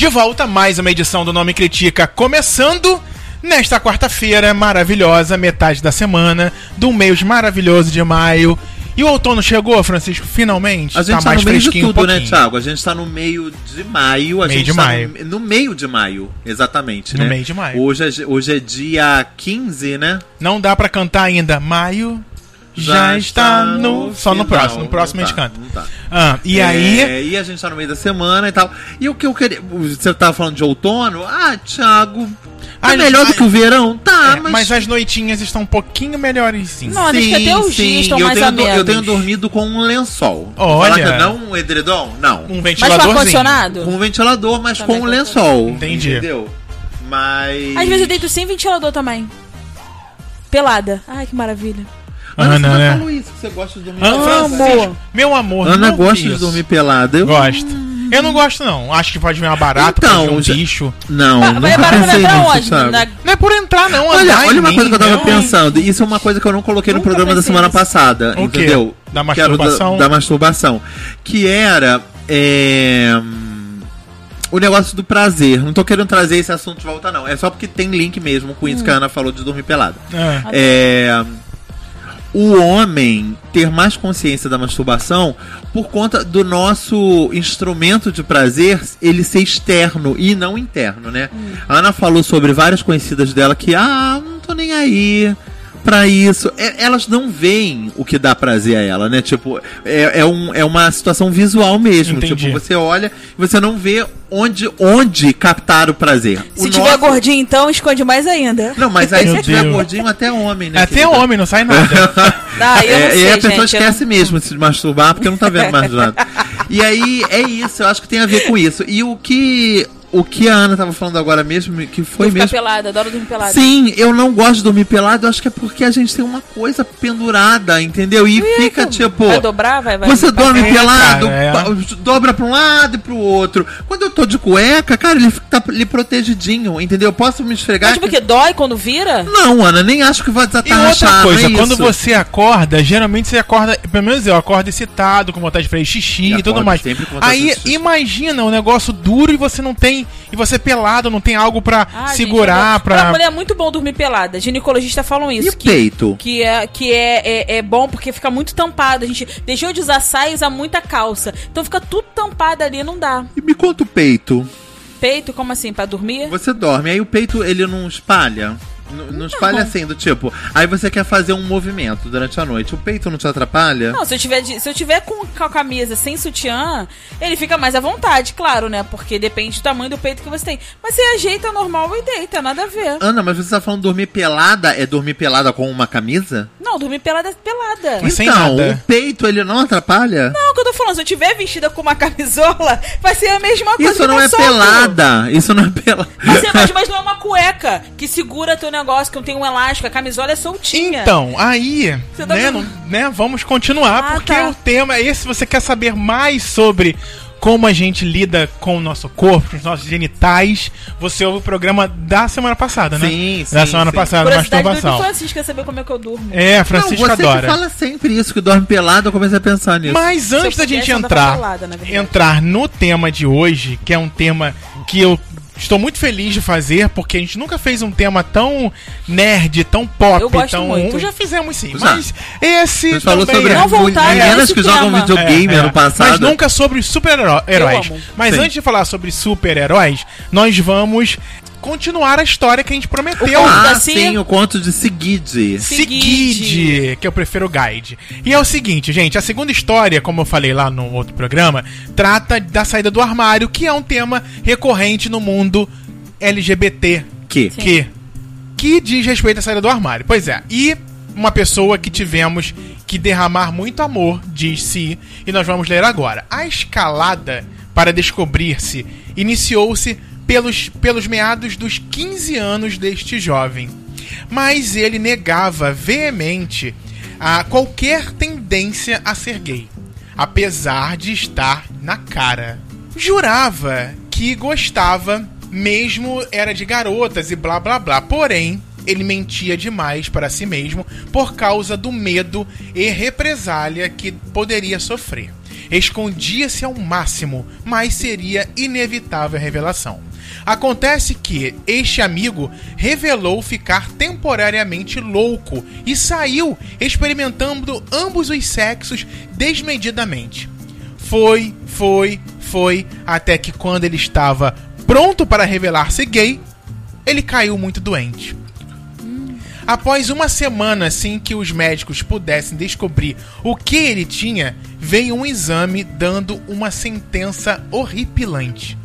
De volta, mais uma edição do Nome Critica, começando nesta quarta-feira maravilhosa, metade da semana, do mês maravilhoso de maio. E o outono chegou, Francisco, finalmente? A gente tá, mais no meio de fresquinho um tudo, né. Thiago? A gente tá no meio de maio. A Meio gente de tá maio. No, no meio de maio, exatamente, No né? meio de maio. Hoje é, hoje é dia 15, né? Não dá pra cantar ainda. Maio já, está no. Só no próximo. No próximo Não a gente tá, canta. não tá. Ah, e É, aí. E a gente tá no meio da semana e tal. E o que eu queria. Você tava falando de outono? Ah, Thiago. Tá Ah, melhor do que o verão? Tá, é, mas. mas as noitinhas estão um pouquinho melhores sim. Não, acho que até os dias estão eu mais tenho, do- eu tenho dormido com um lençol. Olha. Que não um edredom? Não. Um Mas com ar-condicionado? Com um ventilador, mas Também com um com lençol. Entendi. Entendeu? Mas. Às vezes eu deito sem ventilador também. Pelada. Ai, que maravilha. Ana, Ana, né? falou isso, que você gosta de dormir Ah, pelada. Francisco, meu amor. Ana não gosta de isso. dormir pelada. Eu... Gosto. Eu não gosto, não. Acho que pode vir uma barata, Então, pode vir um já- bicho. Não, pensei nisso, onde? Thiago. Na- Não é por entrar, não. Olha, olha uma mim, coisa que eu tava não. pensando. Isso é uma coisa que eu não coloquei no programa da semana nisso. passada. O quê? entendeu? Da era o masturbação? Da, da masturbação. Que era. é, hum, O negócio do prazer. Não tô querendo trazer esse assunto de volta, não. É só porque tem link mesmo com Hum. isso que a Ana falou de dormir pelada. É. É, o homem ter mais consciência da masturbação por conta do nosso instrumento de prazer ele ser externo e não interno, né? A Ana falou sobre várias conhecidas dela que, ah, não tô nem aí pra isso. É, elas não veem o que dá prazer a ela, né? Tipo, é, é, um, é uma situação visual mesmo. Entendi. Tipo, você olha e você não vê onde, onde captar o prazer. Se o tiver nosso- gordinho, então, esconde mais ainda. Não, mas aí Meu se tiver Deus. gordinho, até homem, né? Até querida? homem, não sai nada. Ah, eu não É, sei, e aí a gente, pessoa eu esquece não- mesmo de se masturbar porque não tá vendo mais nada. E aí é isso, eu acho que tem a ver com isso. E o que o que a Ana tava falando agora mesmo, que foi ficar mesmo. pelada, adoro dormir pelada. Sim, eu não gosto de dormir pelado, eu acho que é porque a gente tem uma coisa pendurada, entendeu? E fica tipo. Vai dobrar? Vai, vai. Você dorme pelado, cara, é. dobra pra um lado e pro outro. Quando eu tô de cueca, cara, ele fica- tá ali protegidinho, entendeu? Eu posso me esfregar. Mas tipo que- que dói quando vira? Não, Ana, nem acho que vai estar E outra coisa, é quando você acorda, geralmente você acorda, pelo menos eu acordo excitado, com vontade de fazer xixi E e, tudo mais. Aí imagina um negócio duro e você não tem, e você pelado, não tem algo pra Ah, segurar, eu- pra... Pra mulher é muito bom dormir pelada. Ginecologistas falam E isso. o que, peito? que é, que é, é, é bom porque fica muito tampado. A gente deixou de usar saia e usar muita calça. Então fica tudo tampado ali, não dá. E me conta o peito. Peito, como assim? Pra dormir? Você dorme, aí o peito ele não espalha? Não espalha assim, do tipo. Aí você quer fazer um movimento durante a noite. O peito não te atrapalha? Não, se eu tiver, de- se eu tiver com, com a camisa sem sutiã, ele fica mais à vontade, claro, né? Porque depende do tamanho do peito que você tem. Mas você ajeita normal e deita, nada a ver. Ana, mas você tá falando dormir pelada? É dormir pelada com uma camisa? Não, dormir pelada é pelada. Mas sem então, nada. o peito ele não atrapalha? Não, o que eu tô falando, se eu tiver vestida com uma camisola, vai ser a mesma coisa. Isso não tá é solto. pelada. Isso não é pelada. Mas, é, mas, mas não é uma cueca que segura teu negócio, que não tem um elástico, a camisola é soltinha. Então, aí, tá né, não- né, vamos continuar, Ah, porque tá. o tema é esse. Se você quer saber mais sobre como a gente lida com o nosso corpo, com os nossos genitais, você ouve o programa da semana passada, né? Sim, Da sim, semana sim. passada, masturbação. Francisco quer saber como é que eu durmo. É, Francisco não, você adora. fala sempre isso, que dorme pelado, eu comecei a pensar nisso. Mas antes da gente entrar, pelada, entrar no tema de hoje, que é um tema que eu estou muito feliz de fazer, porque a gente nunca fez um tema tão nerd, tão pop, Eu gosto tão muito. já fizemos sim, Já. mas esse gente falou também sobre é. Não voltaram meninas nesse que jogam videogame É, é. ano passado. Mas nunca sobre super-heróis. Mas Sim. antes de falar sobre super-heróis, nós vamos continuar a história que a gente prometeu. Ah, Cia? sim, o conto de Sigid. Seguide, que eu prefiro o guide. E é o seguinte, gente, a segunda história, como eu falei lá no outro programa, trata da saída do armário, que é um tema recorrente no mundo LGBT Que? que que diz respeito à saída do armário. Pois é. E uma pessoa que tivemos que derramar muito amor, diz-se, e nós vamos ler agora. A escalada para descobrir-se iniciou-se pelos, pelos meados dos 15 anos deste jovem. Mas ele negava veemente a qualquer tendência a ser gay, apesar de estar na cara. Jurava que gostava, mesmo era de garotas e blá blá blá. Porém, ele mentia demais para si mesmo por causa do medo e represália que poderia sofrer. escondia-se ao máximo, mas seria inevitável a revelação. Acontece que este amigo revelou ficar temporariamente louco e saiu experimentando ambos os sexos desmedidamente. Foi, foi, foi, até que quando ele estava pronto para revelar-se gay, ele caiu muito doente. Após uma semana sem que os médicos pudessem descobrir o que ele tinha, veio um exame dando uma sentença horripilante.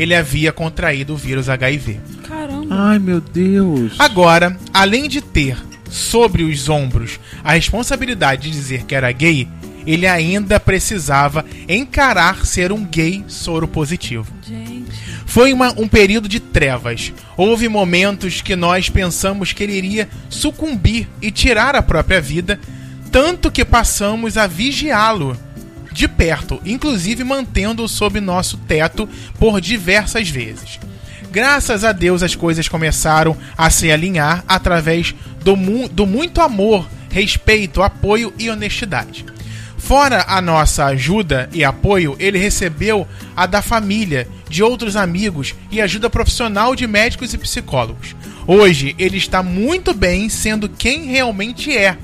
Ele havia contraído o vírus HIV. Caramba. Ai, meu Deus. Agora, além de ter sobre os ombros a responsabilidade de dizer que era gay, ele ainda precisava encarar ser um gay soro positivo. Gente. Foi uma- um período de trevas. Houve momentos que nós pensamos que ele iria sucumbir e tirar a própria vida, tanto que passamos a vigiá-lo de perto, inclusive mantendo-o sob nosso teto por diversas vezes. Graças a Deus as coisas começaram a se alinhar através do, mu- do muito amor, respeito, apoio e honestidade. Fora a nossa ajuda e apoio, ele recebeu a da família, de outros amigos e ajuda profissional de médicos e psicólogos. Hoje ele está muito bem sendo quem realmente é.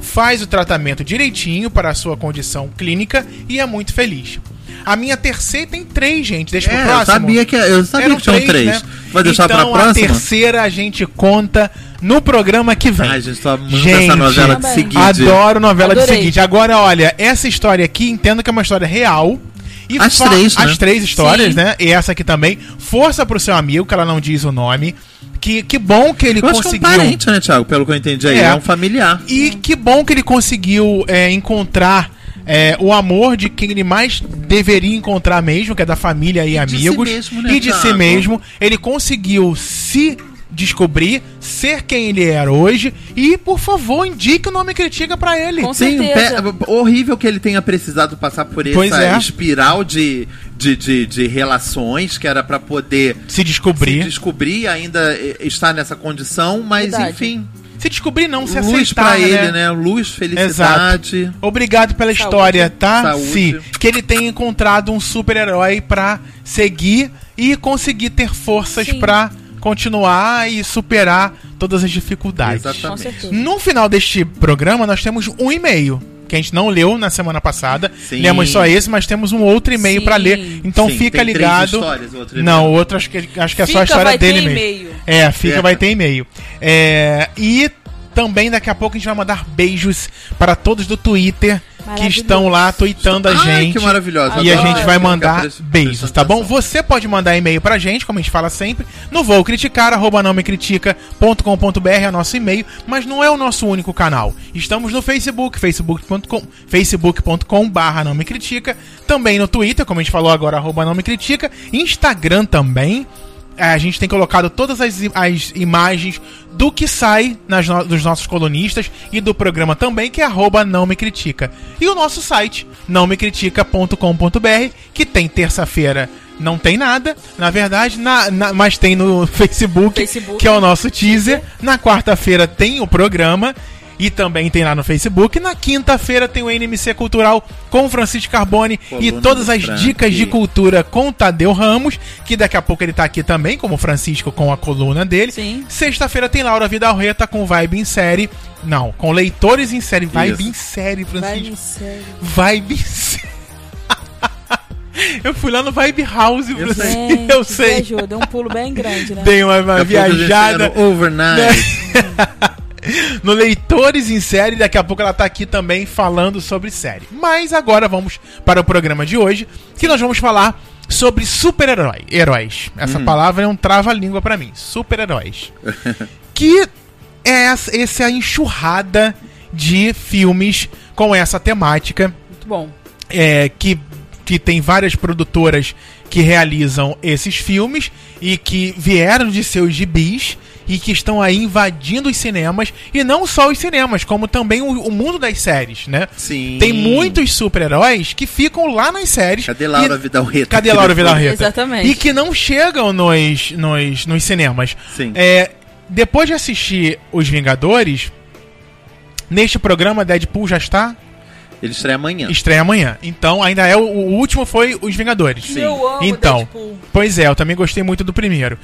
Faz o tratamento direitinho para a sua condição clínica e é muito feliz. A minha terceira tem três, gente. Deixa É, pro eu próximo. sabia que, eu sabia Eram que tinham três. né? Vai deixar então, pra a próxima? terceira a gente conta no programa que vem. Ai, gente, tô amando Gente, essa novela de seguinte. Adoro novela de Adorei. seguinte. Agora, olha, essa história aqui, entendo que é uma história real. E As três, né? As três histórias, Sim. né? E essa aqui também. Força pro seu amigo, que ela não diz o nome. Que, que bom que ele Eu acho que é um conseguiu. parente, né, Thiago? Pelo que eu entendi aí. É. É, um familiar. E que bom que ele conseguiu é, encontrar é, o amor de quem ele mais deveria encontrar mesmo, que é da família e, E de si amigos. mesmo, né, e de si Thiago? mesmo. Ele conseguiu se descobrir, ser quem ele era hoje. E, por favor, indique o nome Critica pra ele. Com Sim, pe- horrível que ele tenha precisado passar por essa é. espiral de, de, de, de relações que era pra poder Se descobrir. se descobrir e ainda eh, estar nessa condição, mas Verdade. enfim, Se descobrir, não, se luz aceitar, pra ele, né? né? Luz, felicidade. Obrigado pela Saúde. história, tá? Saúde. Sim. Que ele tenha encontrado um super-herói pra seguir e conseguir ter forças Sim. Continuar e superar todas as dificuldades. Exatamente. No final deste programa, nós temos um e-mail. Que a gente não leu na semana passada. Sim. Lemos só esse, mas temos um outro e-mail pra ler. Então Sim, fica tem três ligado. outro não, outro acho que, acho que é só a Fica, história vai ter dele mesmo. e-mail. É, fica, É. vai ter e-mail. É, e também daqui a pouco a gente vai mandar beijos para todos do Twitter que estão lá tweetando a Ai, gente. que maravilhosa. E a gente vai mandar beijos, tá bom? Você pode mandar e-mail pra gente, como a gente fala sempre, no vou criticar, arroba não me critica.com.br é o nosso e-mail, mas não é o nosso único canal. Estamos no Facebook, facebook.com facebook.com barra não me critica, também no Twitter, como a gente falou agora, arroba não me critica, Instagram também. É, A gente tem colocado todas as, as imagens do que sai nas no- dos nossos colunistas e do programa também, que é arroba não me critica. E o nosso site, nãomecritica.com.br, que tem terça-feira. Não tem nada, na verdade, na- na- mas tem no Facebook, Facebook. que é o nosso teaser. Na quarta-feira tem o programa e também tem lá no Facebook. Na quinta-feira tem o NMC Cultural com o Francisco Carbone e todas as Frank. dicas de cultura com o Tadeu Ramos, que daqui a pouco ele tá aqui também, como o Francisco com a coluna dele. Sim. Sexta-feira tem Laura Vidalreta com Vibe em Série. Não, com leitores em série. Vibe Isso. em série, Francisco. me sério. Vibe em série. Eu fui lá no Vibe House, Francisco. Gente, Eu sei. deu um pulo bem grande, né? Dei uma, uma viajada. overnight. no Leitores em Série. Daqui a pouco ela tá aqui também falando sobre série. Mas agora vamos para o programa de hoje, que nós vamos falar sobre super-herói. Heróis. Essa Hum. palavra é um trava-língua pra mim. Super-heróis. que é essa, essa enxurrada de filmes com essa temática Muito bom. é, que, que tem várias produtoras que realizam esses filmes e que vieram de seus gibis e que estão aí invadindo os cinemas e não só os cinemas, como também o, o mundo das séries, né? Sim. Tem muitos super-heróis que ficam lá nas séries. Cadê Laura e- Vidal-Reta? Cadê Laura Vidal-Reta? Exatamente. E que não chegam nos, nos, nos cinemas. Sim. É, depois de assistir Os Vingadores, neste programa Deadpool já está Ele estreia amanhã. Estreia amanhã. Então, ainda é o, o último foi Os Vingadores. Eu amo Então, Deadpool. pois é, eu também gostei muito do primeiro.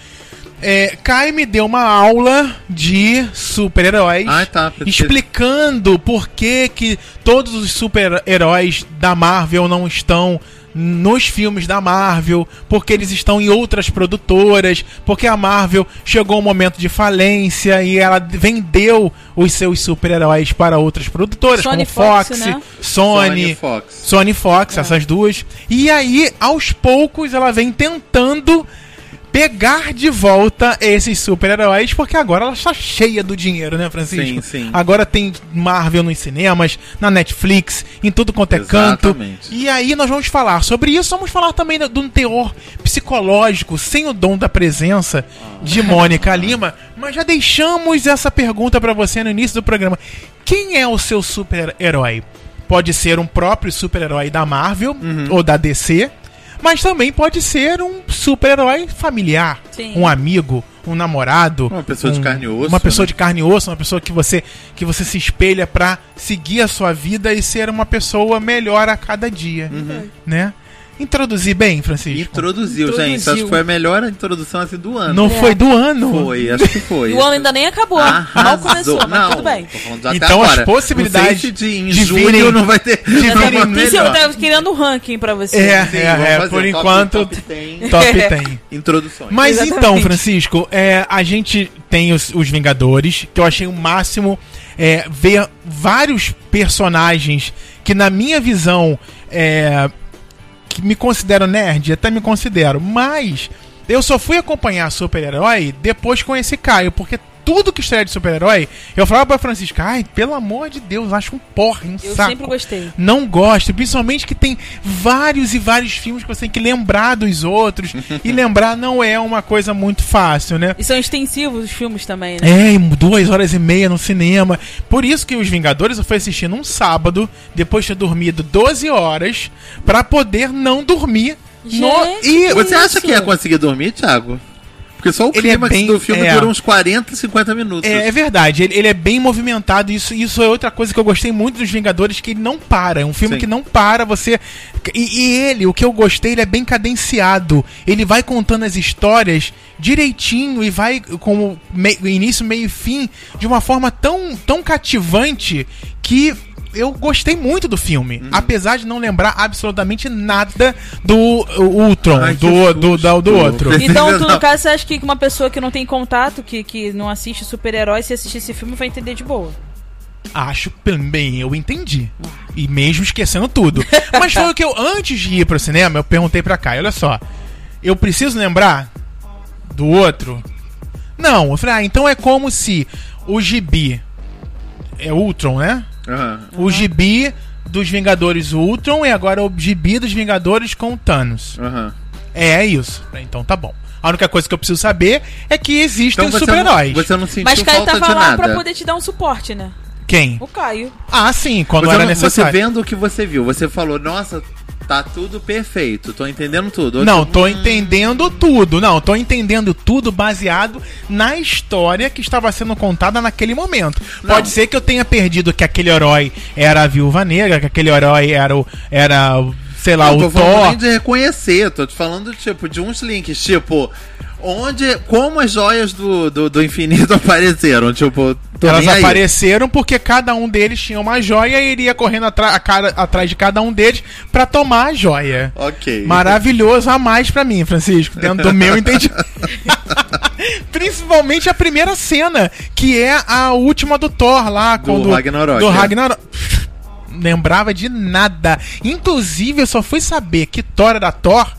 É, Kai me deu uma aula de super-heróis, Ah, tá. Explicando por que, que todos os super-heróis da Marvel não estão nos filmes da Marvel, porque eles estão em outras produtoras, porque a Marvel chegou um momento de falência e ela vendeu os seus super-heróis para outras produtoras, Sony como Fox, Fox, né? Sony, Sony Fox. Sony Fox, essas duas. E aí, aos poucos, ela vem tentando pegar de volta esses super-heróis, porque agora ela está cheia do dinheiro, né, Francisco? Sim, sim. Agora tem Marvel nos cinemas, na Netflix, em tudo quanto é canto. Exatamente. E aí nós vamos falar sobre isso, vamos falar também de um teor psicológico, sem o dom da presença de Mônica Lima, mas já deixamos essa pergunta pra você no início do programa. Quem é o seu super-herói? Pode ser um próprio super-herói da Marvel Uhum. ou da DC, mas também pode ser um super-herói familiar, Sim. um amigo, um namorado, Uma pessoa de um- carne e osso, uma pessoa né? de carne e osso, uma pessoa que você que você se espelha pra seguir a sua vida e ser uma pessoa melhor a cada dia, Uhum. né? Introduzir bem, Francisco. Introduziu, gente. Introduziu. Acho que foi a melhor introdução assim do ano. Não É. foi do ano. Foi, acho que foi. O ano ainda nem acabou. Mal Arrasou. começou, mas não, tudo bem. Então, as agora. possibilidades Não sei se de, em de junho virem- não vai ter. de não virem- Tem melhor. eu tava querendo um ranking pra você. É, Sim, é, é, por top- enquanto top 10 top tem. introduções. Mas Exatamente. então, Francisco, é, a gente tem os, os Vingadores, que eu achei o máximo é, ver vários personagens que, na minha visão, é, que me considero nerd, até me considero, mas eu só fui acompanhar super-herói depois com esse Caio, porque tudo que estreia de super-herói, eu falava pra Francisco, ai, pelo amor de Deus, acho um porra, um Eu saco. sempre gostei. Não gosto, principalmente que tem vários e vários filmes que você tem que lembrar dos outros. e lembrar não é uma coisa muito fácil, né? E são extensivos os filmes também, né? É, duas horas e meia no cinema. Por isso que Os Vingadores eu fui assistir num sábado, depois de ter dormido 12 horas, pra poder não dormir. no... Gente, E Você acha que ia conseguir dormir, Thiago? Porque só o Ele é clímax bem- do filme é. dura uns 40, 50 minutos. É, é verdade, ele, ele é bem movimentado. Isso, isso é outra coisa que eu gostei muito dos Vingadores, que ele não para. É um filme Sim. que não para, você. E, e ele, o que eu gostei, ele é bem cadenciado. Ele vai contando as histórias direitinho e vai com mei- início, meio e fim de uma forma tão, tão cativante que. Eu gostei muito do filme, Uhum. apesar de não lembrar absolutamente nada do o Ultron, Ai, do, do, do, do outro. Então, tu, no caso, você acha que uma pessoa que não tem contato, que, que não assiste super-herói, se assistir esse filme, vai entender de boa? Acho também, eu entendi. E mesmo esquecendo tudo. Mas foi o que eu, antes de ir pro cinema, eu perguntei pra Kai, olha só. Eu preciso lembrar do outro? Não, eu falei, ah, então é como se o gibi. É Ultron, né? Aham. O gibi dos Vingadores Ultron e agora o gibi dos Vingadores com o Thanos. Aham. É, isso. Então tá bom. A única coisa que eu preciso saber é que existem Então os você não, super-heróis. você não sentiu Mas Caio falta tava de lá nada. pra poder te dar um suporte, né? Quem? O Caio. Ah, sim, quando Você, era não- você necessário. vendo o que você viu, você falou, nossa, tá tudo perfeito, tô entendendo tudo. Não, tô hum, entendendo tudo. Não, tô entendendo tudo baseado na história que estava sendo contada naquele momento. Não. Pode ser que eu tenha perdido que aquele herói era a Viúva Negra, que aquele herói era o. Era, sei lá, tô o falando Thor. nem de reconhecer, tô te falando, tipo, de uns links, tipo, onde, como as joias do, do, do infinito apareceram, tipo, Elas apareceram porque cada um deles tinha uma joia e iria correndo atra- a cara- atrás de cada um deles pra tomar a joia. Ok. Maravilhoso a mais pra mim, Francisco, dentro do meu entendimento. Principalmente a primeira cena, que é a última do Thor lá. Do quando, Ragnarok, Do é. Ragnarok. Lembrava de nada. Inclusive, eu só fui saber que Thor era Thor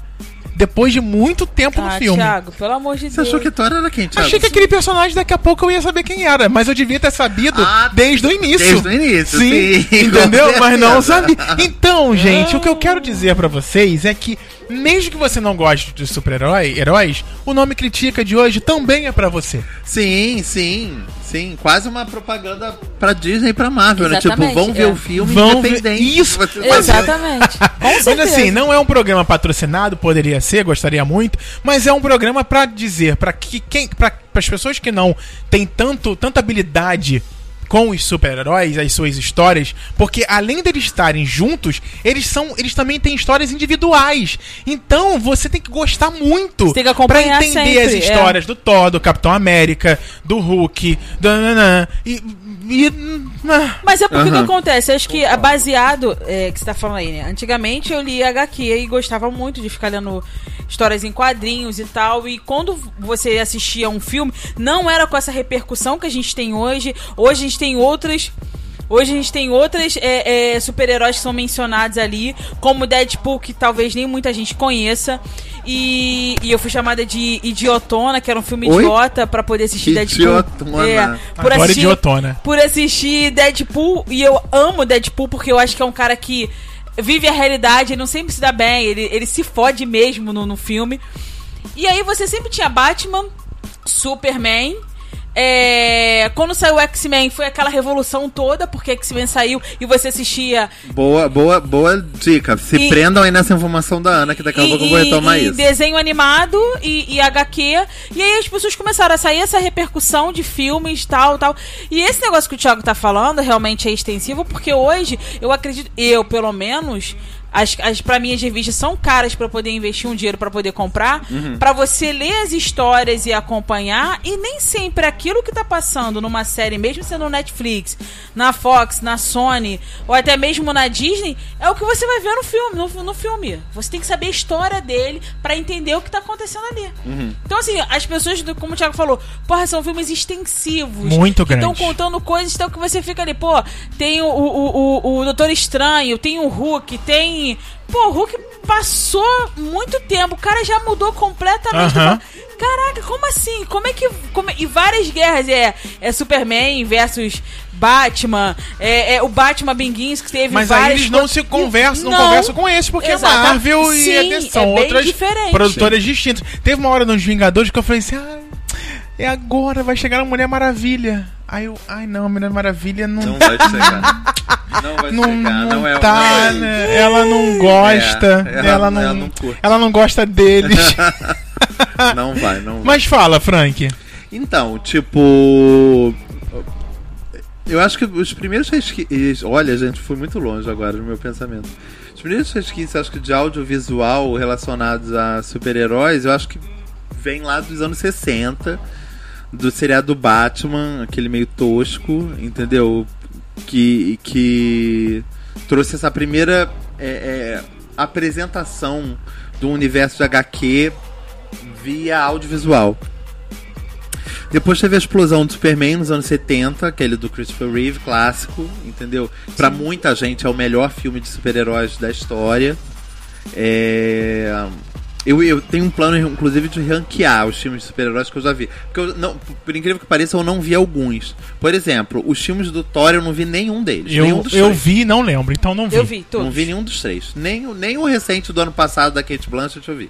depois de muito tempo no Ah, filme. Thiago, pelo amor de Você Deus. achou que Thor era quem, Thiago? Achei que aquele personagem daqui a pouco eu ia saber quem era, mas eu devia ter sabido Ah, desde o início. Desde o início, sim. com entendeu? Mas não sabia. Então, gente, o que eu quero dizer pra vocês é que, mesmo que você não goste de super-herói, heróis, o nome Critica de hoje também é pra você. Sim, sim, sim. Quase uma propaganda pra Disney e pra Marvel, né? Exatamente, Tipo, vão ver é. o filme Vão ver- independente. Isso, mas- sabe. Exatamente. Mas assim, não é um programa patrocinado, poderia ser, gostaria muito, mas é um programa pra dizer, pra que quem, para as pessoas que não têm tanto, tanta habilidade com os super-heróis, as suas histórias, porque além deles estarem juntos, eles são, eles também têm histórias individuais. Então você tem que gostar muito Você tem que pra acompanhar entender sempre, as é. histórias do Thor, do Capitão América, do Hulk, do nananã, e, e ah, Mas é porque o que acontece? Acho que é baseado, é, que você tá falando aí, né? Antigamente eu lia HQ e gostava muito de ficar lendo histórias em quadrinhos e tal. E quando você assistia um filme, não era com essa repercussão que a gente tem hoje. Hoje a gente tem outras. Hoje a gente tem outras é, é, super-heróis que são mencionados ali, como Deadpool, que talvez nem muita gente conheça. E, e eu fui chamada de idiotona, que era um filme Oi? idiota pra poder assistir Deadpool. Idiotona. É, por Adoro assistir, idiotona. por assistir Deadpool e eu amo Deadpool porque eu acho que é um cara que vive a realidade, ele não sempre se dá bem, ele, ele se fode mesmo no, no filme. E aí você sempre tinha Batman, Superman. É, quando saiu o X-Men foi aquela revolução toda, porque X-Men saiu e você assistia Boa, boa, boa dica. Se E- prendam aí nessa informação da Ana, que daqui a pouco eu vou retomar isso. desenho animado e, e HQ. E aí as pessoas começaram a sair essa repercussão de filmes, tal, tal. E esse negócio que o Thiago tá falando realmente é extensivo, porque hoje eu acredito, eu pelo menos. As, as para mim as revistas são caras pra poder investir um dinheiro pra poder comprar, Uhum. pra você ler as histórias e acompanhar e nem sempre aquilo que tá passando numa série, mesmo sendo no Netflix, na Fox, na Sony ou até mesmo na Disney, é o que você vai ver no filme, no, no filme. Você tem que saber a história dele pra entender o que tá acontecendo ali. Uhum. Então assim, as pessoas, do- como o Thiago falou, porra, são filmes extensivos. Muito que Estão contando coisas, então que você fica ali, pô, tem o, o, o, o Doutor Estranho, tem o Hulk, tem. Pô, o Hulk passou muito tempo, o cara já mudou completamente. Aham. fala, Caraca, como assim? Como é que. Como E várias guerras. É, é Superman versus Batman. É, é o Batman Begins que teve Mas aí várias eles não se conversam, não, Não. conversam com esse, porque é Marvel e Sim, é- são é outras diferente. produtoras distintas. Teve uma hora nos Vingadores que eu falei assim, ah, é agora, vai chegar a Mulher Maravilha. Aí eu, ai não, a Mulher Maravilha não, Não vai chegar. Não vai não, chegar, não não é tá, não é- né? Ela não gosta, É, ela, ela- não, ela não ela não gosta deles. Não vai, não vai. Mas fala, Frank. Então, tipo. Eu acho que os primeiros resquícios. Olha, gente, fui muito longe agora no meu pensamento. Os primeiros resquícios, acho que de audiovisual relacionados a super-heróis, eu acho que vem lá dos anos 60, do seriado Batman, aquele meio tosco, entendeu? Que, que trouxe essa primeira é, é, apresentação do universo de HQ via audiovisual. Depois teve a explosão do Superman nos anos 70, aquele do Christopher Reeve, clássico, entendeu? Pra muita gente é o melhor filme de super-heróis da história. É, Eu, eu tenho um plano, inclusive, de ranquear os filmes de super-heróis que eu já vi. Porque, eu não, por incrível que pareça, eu não vi alguns. Por exemplo, os filmes do Thor eu não vi nenhum deles. nenhum Eu, dos eu três. vi e não lembro, então não vi. Eu vi todos. Não vi nenhum dos três. Nem, o- nem o recente do ano passado da Kate Blanchett eu vi.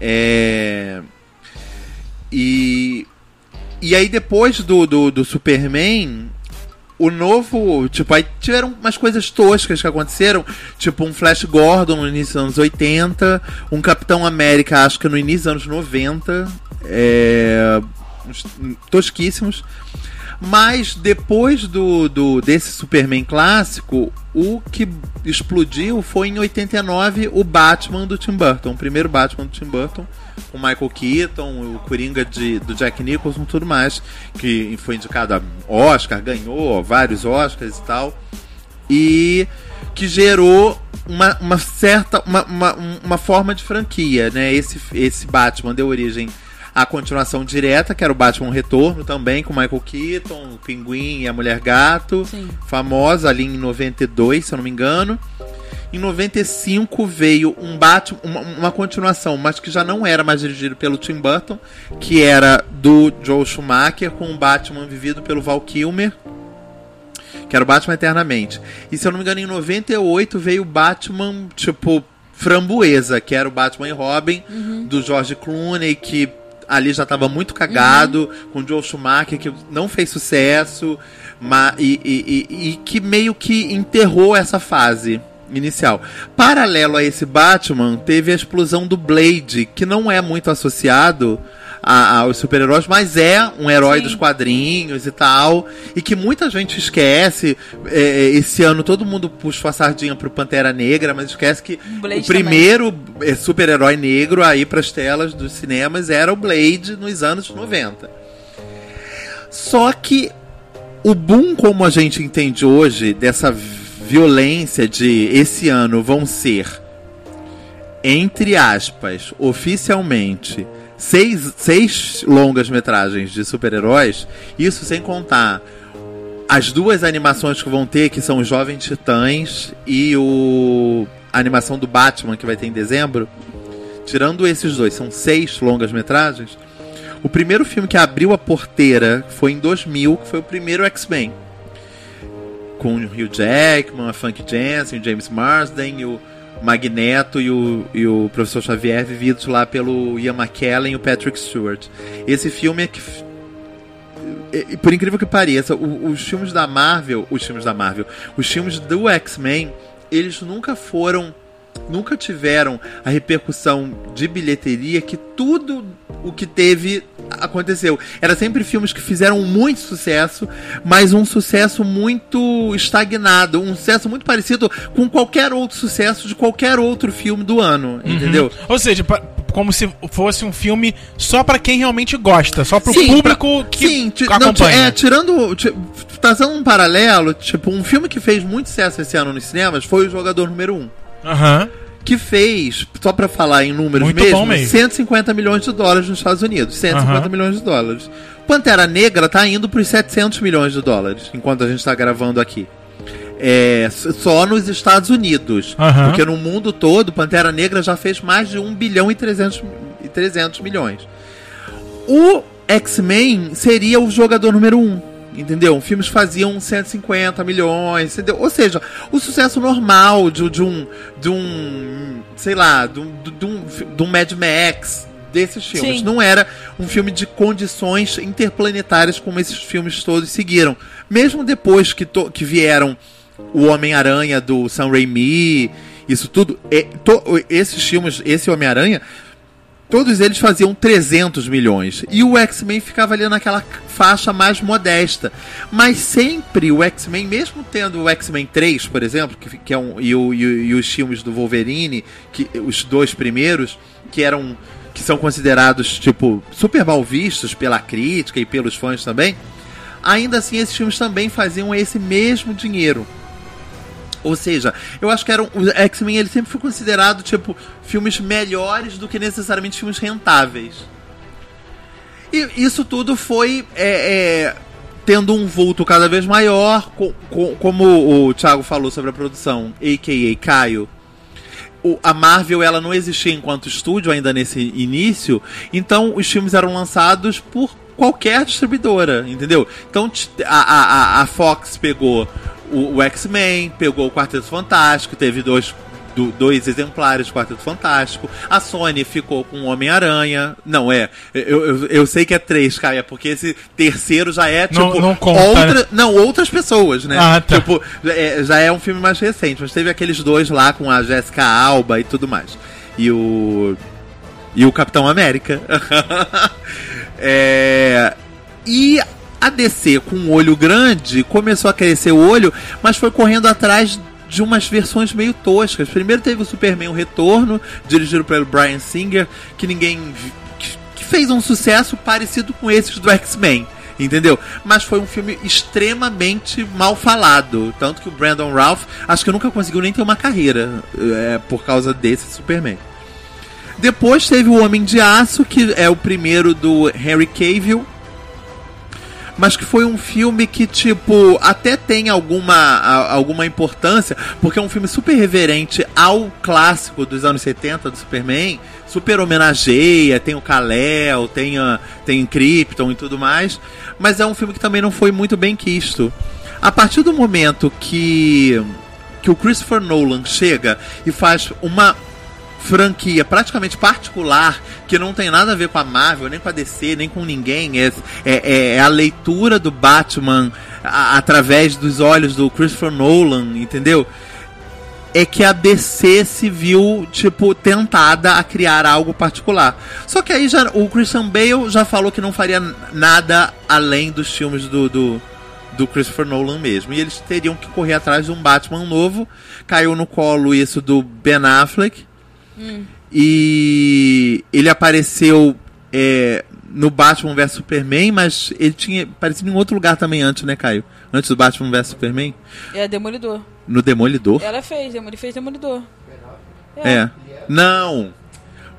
É... E... E aí depois do, do, do Superman, o novo... Tipo, aí tiveram umas coisas toscas que aconteceram. Tipo, um Flash Gordon no início dos anos 80. Um Capitão América, acho que no início dos anos 90. É... Tosquíssimos. Mas depois do, do desse Superman clássico, o que explodiu foi em 89 o Batman do Tim Burton, o primeiro Batman do Tim Burton, com Michael Keaton, o Coringa de, do Jack Nicholson, tudo mais, que foi indicado a Oscar, ganhou vários Oscars e tal, e que gerou uma, uma certa uma, uma, uma forma de franquia, né? Esse, esse Batman deu origem à continuação direta, que era o Batman Retorno também, com Michael Keaton, o Pinguim e a Mulher Gato, Sim. famosa ali em 92, se eu não me engano. Em 95 veio um Batman, uma, uma continuação, mas que já não era mais dirigido pelo Tim Burton, que era do Joe Schumacher, com o Batman vivido pelo Val Kilmer, que era o Batman Eternamente. E se eu não me engano, em 98 veio o Batman, tipo, framboesa, que era o Batman e Robin, do George Clooney, que ali já estava muito cagado, com o Joe Schumacher, que não fez sucesso, ma- e, e- e- e que meio que enterrou essa fase inicial. Paralelo a esse Batman, teve a explosão do Blade, que não é muito associado a- aos super-heróis, mas é um herói Sim. dos quadrinhos e tal. E que muita gente esquece. É, esse ano todo mundo puxa a sardinha pro Pantera Negra, mas esquece que Blade o primeiro é, super-herói negro aí pras telas dos cinemas era o Blade nos anos 90. Só que o boom, como a gente entende hoje, dessa violência de esse ano vão ser, entre aspas, oficialmente, seis, seis longas metragens de super-heróis, isso sem contar as duas animações que vão ter, que são os Jovens Titãs e o a animação do Batman que vai ter em dezembro. Tirando esses dois, são seis longas metragens. O primeiro filme que abriu a porteira foi em 2000, que foi o primeiro X-Men. Com o Hugh Jackman, a Funk Jensen, o James Marsden, o Magneto e o, e o Professor Xavier, vividos lá pelo Ian McKellen e o Patrick Stewart. Esse filme é que por incrível que pareça, o- os filmes da Marvel, os filmes da Marvel, os filmes do X-Men, eles nunca foram, nunca tiveram a repercussão de bilheteria que tudo o que teve aconteceu. Era sempre filmes que fizeram muito sucesso, mas um sucesso muito estagnado, um sucesso muito parecido com qualquer outro sucesso de qualquer outro filme do ano, entendeu? Ou seja, pa- como se fosse um filme só pra quem realmente gosta, só pro Sim, público que Sim, ti- não, acompanha. é, tirando. ti- Trazendo um paralelo, tipo, um filme que fez muito sucesso esse ano nos cinemas foi o Jogador Número 1. Aham. Que fez, só pra falar em números Muito mesmo, mesmo. 150 milhões de dólares nos Estados Unidos. 150 Aham. milhões de dólares. Pantera Negra tá indo pros 700 milhões de dólares, enquanto a gente tá gravando aqui. É, só nos Estados Unidos. Aham. Porque no mundo todo, Pantera Negra já fez mais de 1 bilhão e 300, e 300 milhões. O X-Men seria o jogador número 1. Entendeu? Filmes faziam 150 milhões, entendeu? Ou seja, o sucesso normal de, de um. De um. Sei lá, de um, de um, de um Mad Max, desses filmes. Sim. Não era um filme de condições interplanetárias como esses filmes todos seguiram. Mesmo depois que, to- que vieram o Homem-Aranha do Sam Raimi, isso tudo. é, esses filmes, esse Homem-Aranha, todos eles faziam 300 milhões. E o X-Men ficava ali naquela faixa mais modesta. Mas sempre o X-Men, mesmo tendo o X-Men 3, por exemplo, que, que é um, e, o- e e os filmes do Wolverine, que, os dois primeiros, que eram. que são considerados, tipo, super mal vistos pela crítica e pelos fãs também. Ainda assim, esses filmes também faziam esse mesmo dinheiro. Ou seja, eu acho que eram, o X-Men ele sempre foi considerado tipo filmes melhores do que necessariamente filmes rentáveis. E isso tudo foi é, é, tendo um vulto cada vez maior, co- co- como o Thiago falou sobre a produção, a.k.a. Caio. o- a Marvel ela não existia enquanto estúdio ainda nesse início, então os filmes eram lançados por qualquer distribuidora, entendeu? Então a, a- a Fox pegou o, o X-Men, pegou o Quarteto Fantástico, teve dois, do- dois exemplares do Quarteto Fantástico. A Sony ficou com o Homem-Aranha. Não, é. Eu, eu, eu sei que é três, Caia, porque esse terceiro já é Não- tipo. não conta, outra, né? Não, outras pessoas, né? Ah, tá. Tipo, é, já é um filme mais recente, mas teve aqueles dois lá com a Jessica Alba e tudo mais. E o. E o Capitão América. É, E a DC, com um olho grande, começou a crescer o olho, mas foi correndo atrás de umas versões meio toscas. Primeiro teve o Superman o Retorno, dirigido pelo Brian Singer, que ninguém. que fez um sucesso parecido com esses do X-Men. Entendeu? Mas foi um filme extremamente mal falado. Tanto que o Brandon Ralph acho que nunca conseguiu nem ter uma carreira é, por causa desse Superman. Depois teve o Homem de Aço, que é o primeiro do Henry Cavill. Mas que foi um filme que, tipo, até tem alguma, a- alguma importância, porque é um filme super reverente ao clássico dos anos 70 do Superman, super homenageia, tem o Kal-El, tem, a, tem Krypton e tudo mais, mas é um filme que também não foi muito bem quisto. A partir do momento que, que o Christopher Nolan chega e faz uma franquia praticamente particular que não tem nada a ver com a Marvel, nem com a DC, nem com ninguém. É, é, é a leitura do Batman a- através dos olhos do Christopher Nolan, entendeu? é que a DC se viu, tipo, tentada a criar algo particular. Só que aí já, o Christian Bale já falou que não faria nada além dos filmes do, do, do Christopher Nolan mesmo. E eles teriam que correr atrás de um Batman novo. Caiu no colo isso do Ben Affleck. E ele apareceu é, no Batman vs Superman, mas ele tinha aparecido em outro lugar também antes, né, Caio? Antes do Batman vs Superman? É Demolidor. No Demolidor? Ela fez, ele fez Demolidor. É. Não.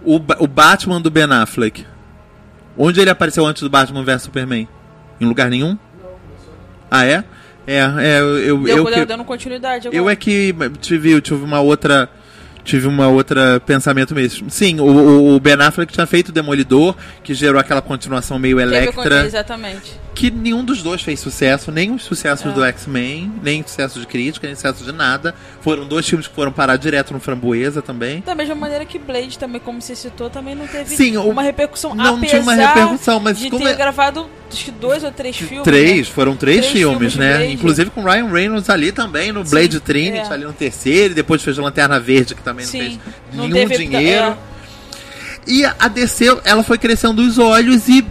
O, o Batman do Ben Affleck. Onde ele apareceu antes do Batman vs Superman? Em lugar nenhum? Ah, é? É, é eu, eu, Deu, eu, que, dando continuidade agora. eu é que tive, tive uma outra. Tive uma outra pensamento mesmo. Sim, o- o, Ben Affleck tinha feito o Demolidor, que gerou aquela continuação meio Electra. Exatamente. Que nenhum dos dois fez sucesso, nem os sucessos É. do X-Men, nem sucesso de crítica, nem sucesso de nada. Foram dois filmes que foram parar direto no Framboesa também. Da mesma maneira que Blade também, como você citou, também não teve Sim, uma repercussão. não tinha uma repercussão, mas de como ter é- gravado dois ou três filmes. Três, né? foram três, Três filmes, filmes né? Inclusive com Ryan Reynolds ali também, no Blade Trinity, é. ali no terceiro, e depois fez Lanterna Verde, que também não Sim. fez Não nenhum teve- dinheiro. é. E a DC, ela foi crescendo os olhos e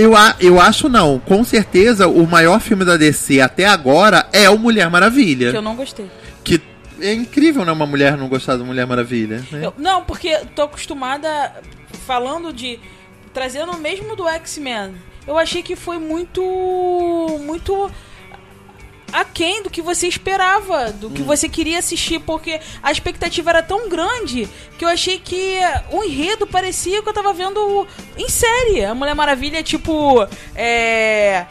eu, a- eu acho não, com certeza o maior filme da DC até agora é o Mulher Maravilha. Que eu não gostei. Que é incrível, né, uma mulher não gostar do Mulher Maravilha. né? Eu- não, porque tô acostumada falando de. Trazendo o mesmo do X-Men. Eu achei que foi muito. Muito. Aquém do que você esperava, do Hum. que você queria assistir, porque a expectativa era tão grande que eu achei que o enredo parecia que eu tava vendo em série. A Mulher Maravilha, tipo. É.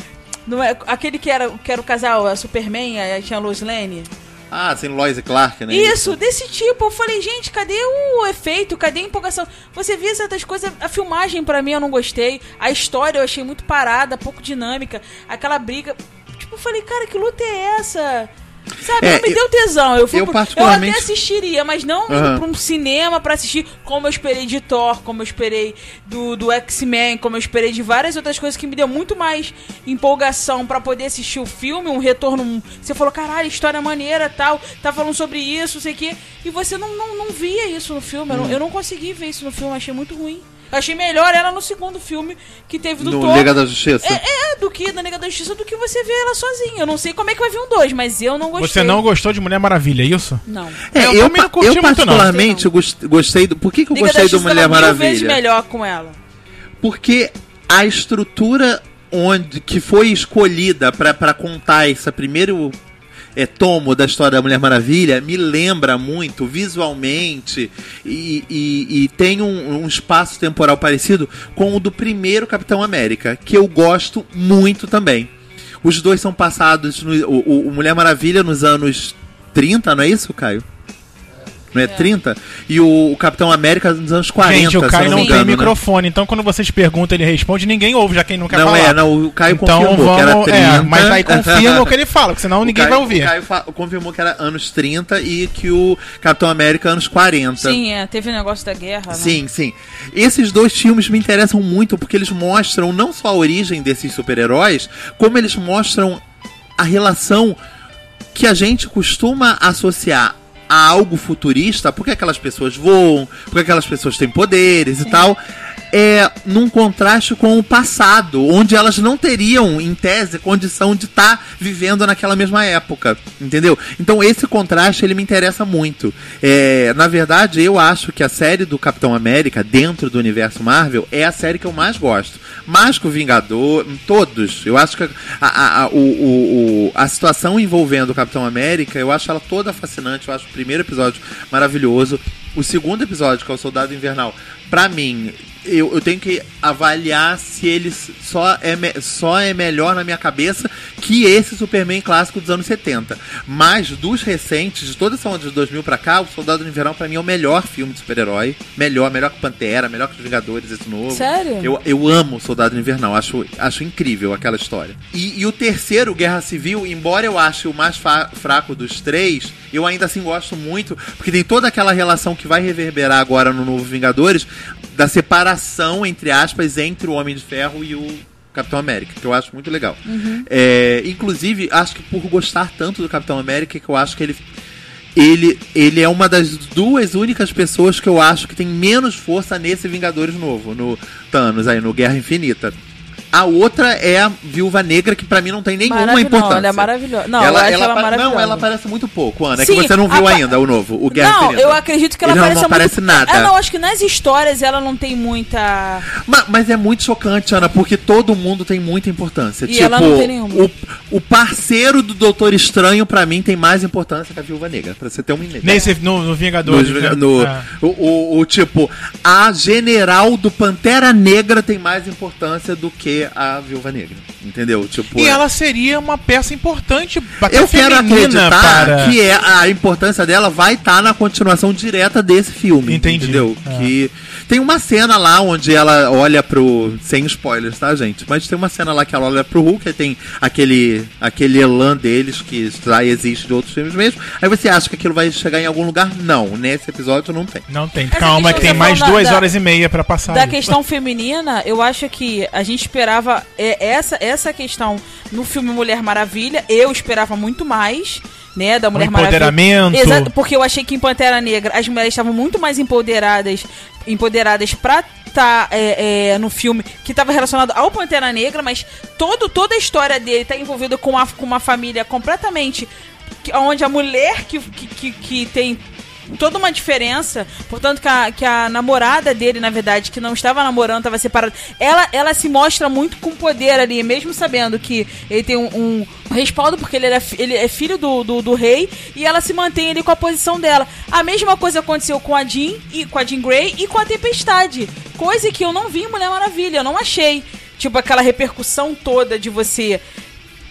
Não é, aquele que era, que era o casal, a Superman, aí tinha a Lois Lane. Ah, sem Lois e Clark, né? Isso, desse tipo. Eu falei, gente, cadê o efeito? Cadê a empolgação? Você via certas coisas. A filmagem, pra mim, eu não gostei. A história eu achei muito parada, pouco dinâmica. Aquela briga. Tipo, eu falei, cara, que luta é essa? Sabe, É, não me eu- deu tesão. Eu, fui eu pro- particularmente- eu até assistiria, mas não Aham. pra um cinema pra assistir como eu esperei de Thor, como eu esperei do, do X-Men, como eu esperei de várias outras coisas que me deu muito mais empolgação pra poder assistir o filme, um retorno. Você falou, caralho, história maneira tal, tá falando sobre isso, não sei o quê. E você não, não, não via isso no filme. Eu, Hum. não, eu não consegui ver isso no filme, achei muito ruim. Eu achei melhor ela no segundo filme que teve do No Thor. Liga da Justiça. É, é, do que da Nega da Justiça, do que você vê ela sozinha. Eu não sei como é que vai vir um dois, mas eu não gostei. Você não gostou de Mulher Maravilha, é isso? Não. É, Eu eu, também não curti eu muito, não. particularmente gost- gostei do. Por que, que eu Liga gostei da do Mulher tava mil vezes Maravilha? melhor com ela. Porque a estrutura onde que foi escolhida pra pra contar esse primeiro é, tomo da história da Mulher Maravilha me lembra muito visualmente e, e- e tem um, um espaço temporal parecido com o do primeiro Capitão América, que eu gosto muito também. Os dois são passados no o, o- Mulher Maravilha nos anos 30, não é isso, Caio? Não é, 30? E o, o Capitão América nos anos 40, Gente, o Caio não não tem né? microfone, então quando vocês perguntam, ele responde, ninguém ouve, já quem não quer Não falar. é, não, o Caio então confirmou que era vamos, 30. é, mas aí confirma o que ele fala, porque senão O ninguém Caio- vai ouvir. O Caio confirmou que era anos 30 e que o Capitão América anos 40. Sim, é, teve o negócio da guerra, né? Sim, sim. Esses dois filmes me interessam muito porque eles mostram não só a origem desses super-heróis, como eles mostram a relação que a gente costuma associar a algo futurista, porque aquelas pessoas voam, porque aquelas pessoas têm poderes e tal, é num contraste com o passado, onde elas não teriam, em tese, condição de estar vivendo naquela mesma época, entendeu? Então esse contraste ele me interessa muito. É, na verdade, eu acho que a série do Capitão América dentro do universo Marvel é a série que eu mais gosto, mais que o Vingador, todos. Eu acho que a, a, a, o, o- a situação envolvendo o Capitão América, eu acho ela toda fascinante. Eu acho o primeiro episódio maravilhoso. O segundo episódio, que é o Soldado Invernal, pra mim, eu, eu tenho que avaliar se ele só é, só é melhor na minha cabeça que esse Superman clássico dos anos 70. Mas dos recentes, de toda essa onda de 2000 pra cá, o Soldado Invernal pra mim é o melhor filme de super-herói. Melhor, melhor que Pantera, melhor que os Vingadores, esse novo. Sério? Eu, eu amo o Soldado Invernal, acho, acho incrível aquela história. E, e o terceiro, Guerra Civil, embora eu ache o mais fraco dos três, eu ainda assim gosto muito, porque tem toda aquela relação que vai reverberar agora no novo Vingadores, da separação, entre aspas, entre o Homem de Ferro e o Capitão América, que eu acho muito legal. É, inclusive, acho que por gostar tanto do Capitão América, que eu acho que ele ele, ele é uma das duas únicas pessoas que eu acho que tem menos força nesse Vingadores novo, no Thanos aí, no Guerra Infinita. A outra é a Viúva Negra, que pra mim não tem nenhuma importância. Ela é maravilhosa. Não, acho ela, apa- maravilhosa. Não, ela aparece muito pouco, Ana. É Sim, que você não viu apa- ainda o novo, o Guerra Não, Infinita. eu acredito que ela Ele não aparece aparece muito... nada. Ah, não, acho que nas histórias ela não tem muita... Ma- Mas, é muito chocante, Ana, porque todo mundo tem muita importância. E tipo, ela não tem nenhuma. O, o parceiro do Doutor Estranho, pra mim, tem mais importância que a Viúva Negra, pra você ter uma ideia. Nesse, no, no Vingadores. No- né? no- É. o, o- o tipo, a general do Pantera Negra tem mais importância do que a Viúva Negra. Entendeu? Tipo, E ela seria uma peça importante, até eu quero acreditar para... que é, a importância dela vai estar na continuação direta desse filme. Entendi. Entendeu? É. Que tem uma cena lá onde ela olha pro. Sem spoilers, tá, gente? Mas tem uma cena lá que ela olha pro Hulk e tem aquele, aquele elan deles que já existe de outros filmes mesmo. Aí você acha que aquilo vai chegar em algum lugar? Não. Nesse episódio não tem. Não tem. Essa Calma, que tem mais duas da- horas e meia pra passar. Da questão feminina, eu acho que a gente esperava é, essa, essa questão no filme Mulher Maravilha. Eu esperava muito mais, né? Da Mulher empoderamento. Maravilha. Exato, porque eu achei que em Pantera Negra as mulheres estavam muito mais empoderadas, empoderadas pra estar no filme que estava relacionado ao Pantera Negra, mas todo, toda a história dele tá envolvida com, a, com uma família completamente. que- onde a mulher que, que, que, que tem toda uma diferença. Portanto, que a, que a namorada dele, na verdade, que não estava namorando, estava separada, ela, ela se mostra muito com poder ali, mesmo sabendo que ele tem um, um respaldo, porque ele, era, ele é filho do, do, do rei, e ela se mantém ali com a posição dela. A mesma coisa aconteceu com a Jean, e com a Jean Grey e com a Tempestade. Coisa que eu não vi em Mulher Maravilha, eu não achei. Tipo, aquela repercussão toda de você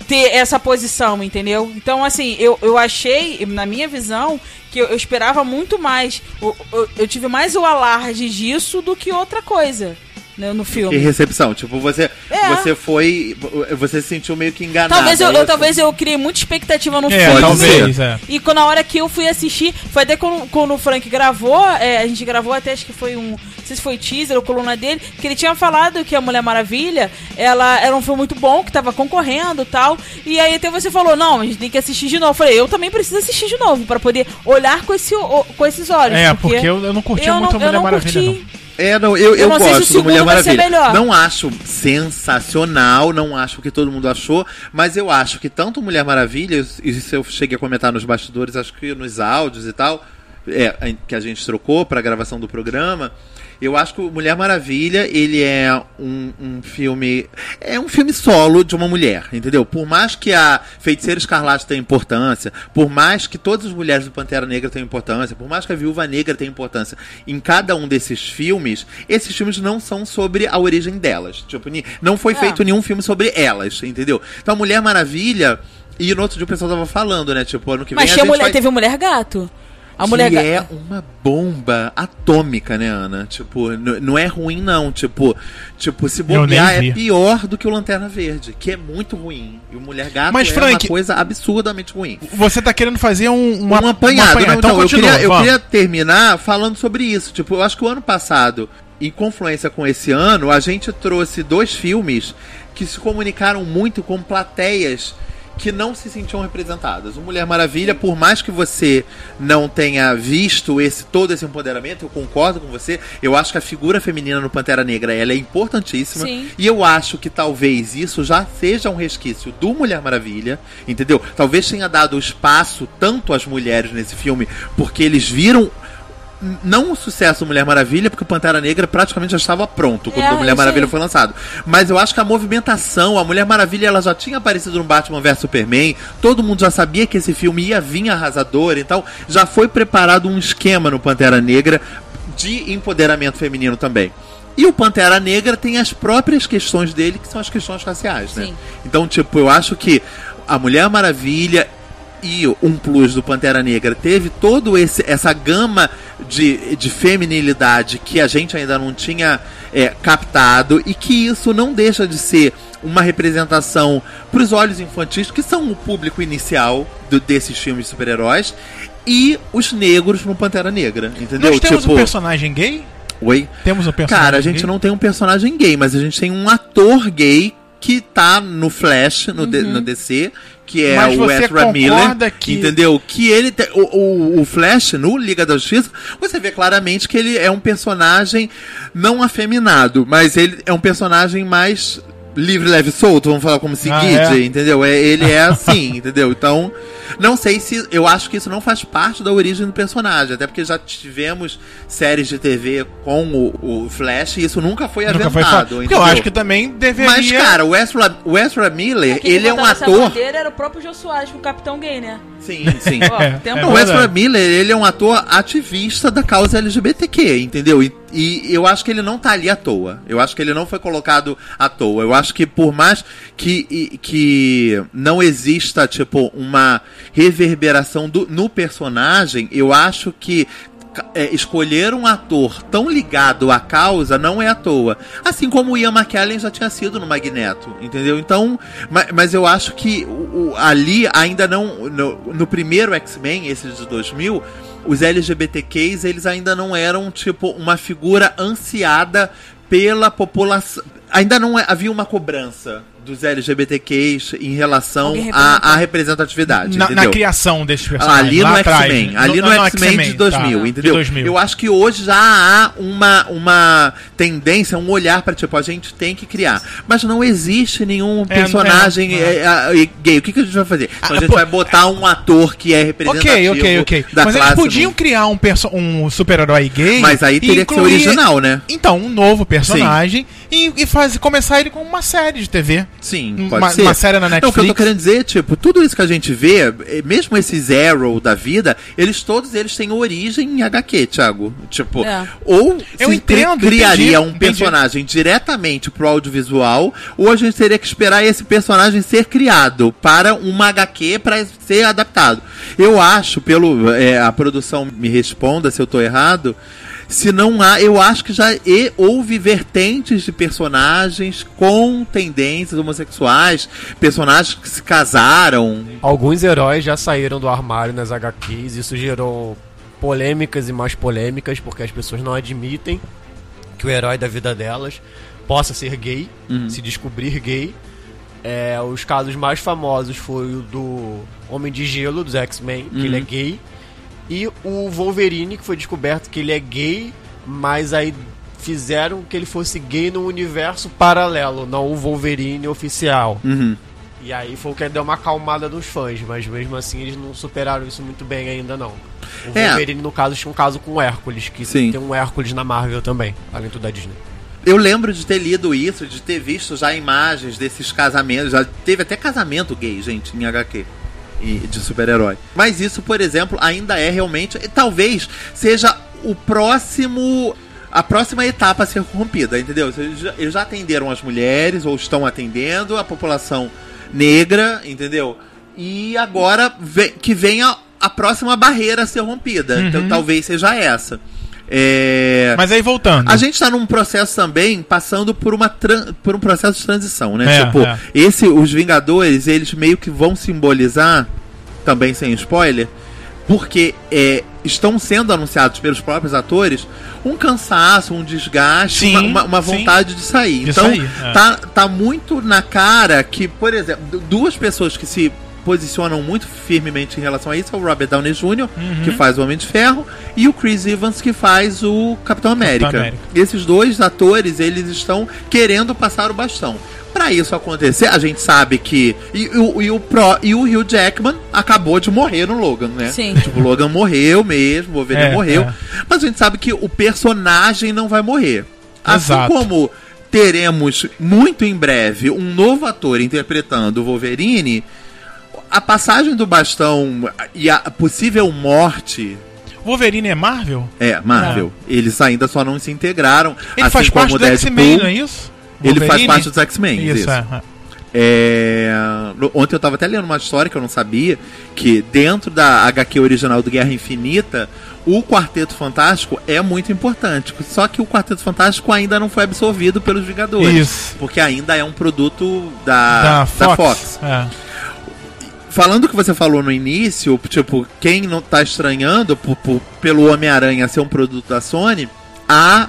ter essa posição, entendeu? Então, assim, eu, eu achei, na minha visão, que eu, esperava muito mais. Eu, eu, eu tive mais o alarde disso do que outra coisa né, no E filme. recepção. Tipo, você, É. você foi. Você se sentiu meio que enganado. Talvez eu, é eu- talvez eu criei muita expectativa no É, filme. talvez, é. E quando, na hora que eu fui assistir, foi até quando, quando o Frank gravou, é, a gente gravou até, acho que foi um, não sei se foi teaser ou coluna dele, que ele tinha falado que a Mulher Maravilha, ela era um filme muito bom, que tava concorrendo e tal, e aí até você falou, não, a gente tem que assistir de novo. Eu falei, eu também preciso assistir de novo, pra poder olhar com, esse, com esses olhos. É, porque eu, eu não curti muito a Mulher Maravilha, não. É, não, eu, eu, não sei se o gosto do Mulher Maravilha. Não acho sensacional, não acho que todo mundo achou, mas eu acho que tanto Mulher Maravilha, isso eu cheguei a comentar nos bastidores, acho que nos áudios e tal, é, que a gente trocou para a gravação do programa. Eu acho que o Mulher Maravilha, ele é um, um filme. É um filme solo de uma mulher, entendeu? Por mais que a Feiticeira Escarlate tenha importância, por mais que todas as mulheres do Pantera Negra tenham importância, por mais que a Viúva Negra tenha importância, em cada um desses filmes, esses filmes não são sobre a origem delas. Tipo, não foi É. feito nenhum filme sobre elas, entendeu? Então a Mulher Maravilha. E no outro dia o pessoal tava falando, né? Tipo, ano que vem Mas a mulher, vai... teve Mulher Gato. A que Mulher Gato. é uma bomba atômica, né, Ana? Tipo, não é ruim, não. Tipo, tipo se Eu bobear, é pior do que o Lanterna Verde, que é muito ruim. E o Mulher Gato Mas, é Frank- uma coisa absurdamente ruim. Você tá querendo fazer um, uma, um apanhado. uma Não, Então, então, eu, continua, queria, eu queria terminar falando sobre isso. Tipo, eu acho que o ano passado, em confluência com esse ano, a gente trouxe dois filmes que se comunicaram muito com plateias que não se sentiam representadas. O Mulher Maravilha, por mais que você não tenha visto esse todo esse empoderamento, eu concordo com você. Eu acho que a figura feminina no Pantera Negra ela é importantíssima. Sim. E eu acho que talvez isso já seja um resquício do Mulher Maravilha, entendeu? Talvez tenha dado espaço tanto às mulheres nesse filme, porque eles viram não o sucesso Mulher Maravilha, porque o Pantera Negra praticamente já estava pronto quando É, o Mulher Maravilha foi lançado. Mas eu acho que a movimentação, a Mulher Maravilha, ela já tinha aparecido no Batman vs Superman, todo mundo já sabia que esse filme ia vir arrasador, então já foi preparado um esquema no Pantera Negra de empoderamento feminino também. E o Pantera Negra tem as próprias questões dele, que são as questões raciais, né? Sim. Então, tipo, eu acho que a Mulher Maravilha e um plus do Pantera Negra teve todo esse essa gama de, de feminilidade que a gente ainda não tinha é, captado e que isso não deixa de ser uma representação para os olhos infantis que são o público inicial do- desses filmes de super-heróis e os negros no Pantera Negra, entendeu? Nós temos tipo, um personagem gay? oi. Temos um personagem Cara, a gente gay? não tem um personagem gay, mas a gente tem um ator gay que tá no Flash, no, D- no DC, que é Mas o Ezra Miller. que- Entendeu? Que ele. te- o, o, o Flash, no Liga da Justiça, você vê claramente que ele é um personagem não afeminado, mas ele é um personagem mais livre, leve e solto, vamos falar como se Ah, guide, é? entendeu? É, ele é assim, entendeu? Então, não sei se. Eu acho que isso não faz parte da origem do personagem, até porque já tivemos séries de TV com o, o Flash e isso nunca foi Nunca foi aventado. falado. Porque eu acho que também deveria. Mas, cara, o Ezra, o Ezra Miller, Quem ele é um ator. bandeira era o próprio Jô Soares, o Capitão Gay, né? Sim, sim. Ó, É, tempo é o Ezra. Miller, ele é um ator ativista da causa LGBTQ, entendeu? E, e eu acho que ele não tá ali à toa. Eu acho que ele não foi colocado à toa. Eu acho que por mais que, que não exista, tipo, uma reverberação do- no personagem, eu acho que é, escolher um ator tão ligado à causa não é à toa. Assim como o Ian McKellen já tinha sido no Magneto, entendeu? Então, ma- mas, eu acho que o- o- ali ainda não. No, no primeiro X-Men, esse de 2000, os LGBTQs eles ainda não eram, tipo, uma figura ansiada pela população. Ainda não é- havia uma cobrança dos LGBTQs em relação à, representatividade. na, na criação desses personagens. Ali no X-Men, né? ali no, X-Men de 2000, tá, entendeu? De 2000. Eu acho que hoje já há uma, uma tendência, um olhar para tipo, a gente tem que criar. Mas não existe nenhum É, personagem é, é. é, é, gay. O que, que a gente vai fazer? Então a Ah, gente pô- vai botar um ator que é representativo Ok, ok, ok. da Mas classe. eles podiam no- criar um, um super-herói gay. Mas aí teria que ser incluir- original, né? Então, um novo personagem e, e faz, começar ele com uma série de TV. Sim, Uma- pode ser. uma série na Não, o que eu tô Netflix. querendo dizer, tipo, tudo isso que a gente vê, eh, mesmo esses Arrow da vida, eles todos eles têm origem em HQ, Thiago. Tipo, É. ou Eu se entendo, cri- criaria entendi, um entendi. personagem diretamente pro audiovisual, ou a gente teria que esperar esse personagem ser criado para uma HQ para ser adaptado. Eu acho, pelo eh, a produção me responda se eu tô errado, se não há, eu acho que já e- houve vertentes de personagens com tendências homossexuais, personagens que se casaram. Alguns heróis já saíram do armário nas HQs, isso gerou polêmicas e mais polêmicas, porque as pessoas não admitem que o herói da vida delas possa ser gay, se descobrir gay. É, os casos mais famosos foi o do Homem de Gelo, dos X-Men, que ele é gay, e o Wolverine, que foi descoberto que ele é gay, mas aí fizeram que ele fosse gay no universo paralelo, não o Wolverine oficial. Uhum. E aí foi o que deu uma acalmada dos fãs, mas mesmo assim eles não superaram isso muito bem ainda não. O É. Wolverine, no caso, tinha um caso com o Hércules, que Sim. tem um Hércules na Marvel também, além do da Disney. Eu lembro de ter lido isso, de ter visto já imagens desses casamentos. Já teve até casamento gay, gente, em HQ. De super-herói. Mas isso, por exemplo, ainda é realmente. e Talvez seja o próximo. A próxima etapa a ser rompida, entendeu? Eles já, atenderam as mulheres, ou estão atendendo a população negra, entendeu? E agora vem- que venha a próxima barreira a ser rompida. Então talvez seja essa. É... Mas aí voltando. A gente tá num processo também passando por uma tran- por um processo de transição, né? É, tipo, é. esse os Vingadores, eles meio que vão simbolizar também sem spoiler, porque é, estão sendo anunciados pelos próprios atores um cansaço, um desgaste, Sim, uma, uma- uma sim. vontade de sair. De então, sair, é. tá, tá muito na cara que, por exemplo, du- duas pessoas que se posicionam muito firmemente em relação a isso é o Robert Downey Jr., Uhum. que faz o Homem de Ferro, e o Chris Evans, que faz o Capitão América. América. Esses dois atores, eles estão querendo passar o bastão. Pra isso acontecer, a gente sabe que. E, o- e o, Pro, e o Hugh Jackman acabou de morrer no Logan, né? Sim. Tipo, o Logan morreu mesmo, o Wolverine É, morreu. é. Mas a gente sabe que o personagem não vai morrer. Assim Exato. como teremos muito em breve um novo ator interpretando o Wolverine, a passagem do bastão e a possível morte Wolverine é Marvel? é, Marvel. Eles ainda só não se integraram. Ele assim faz parte do X-Men, não é isso? Ele faz Wolverine? parte dos X-Men. Isso, Isso. é. é. É, Ontem eu tava até lendo uma história que eu não sabia, que dentro da HQ original do Guerra Infinita, o Quarteto Fantástico é muito importante. Só que o Quarteto Fantástico ainda não foi absorvido pelos Vingadores. Isso. Porque ainda é um produto da, Da da Fox. Fox. É. Falando o que você falou no início, tipo, quem não tá estranhando pelo Homem-Aranha ser um produto da Sony, a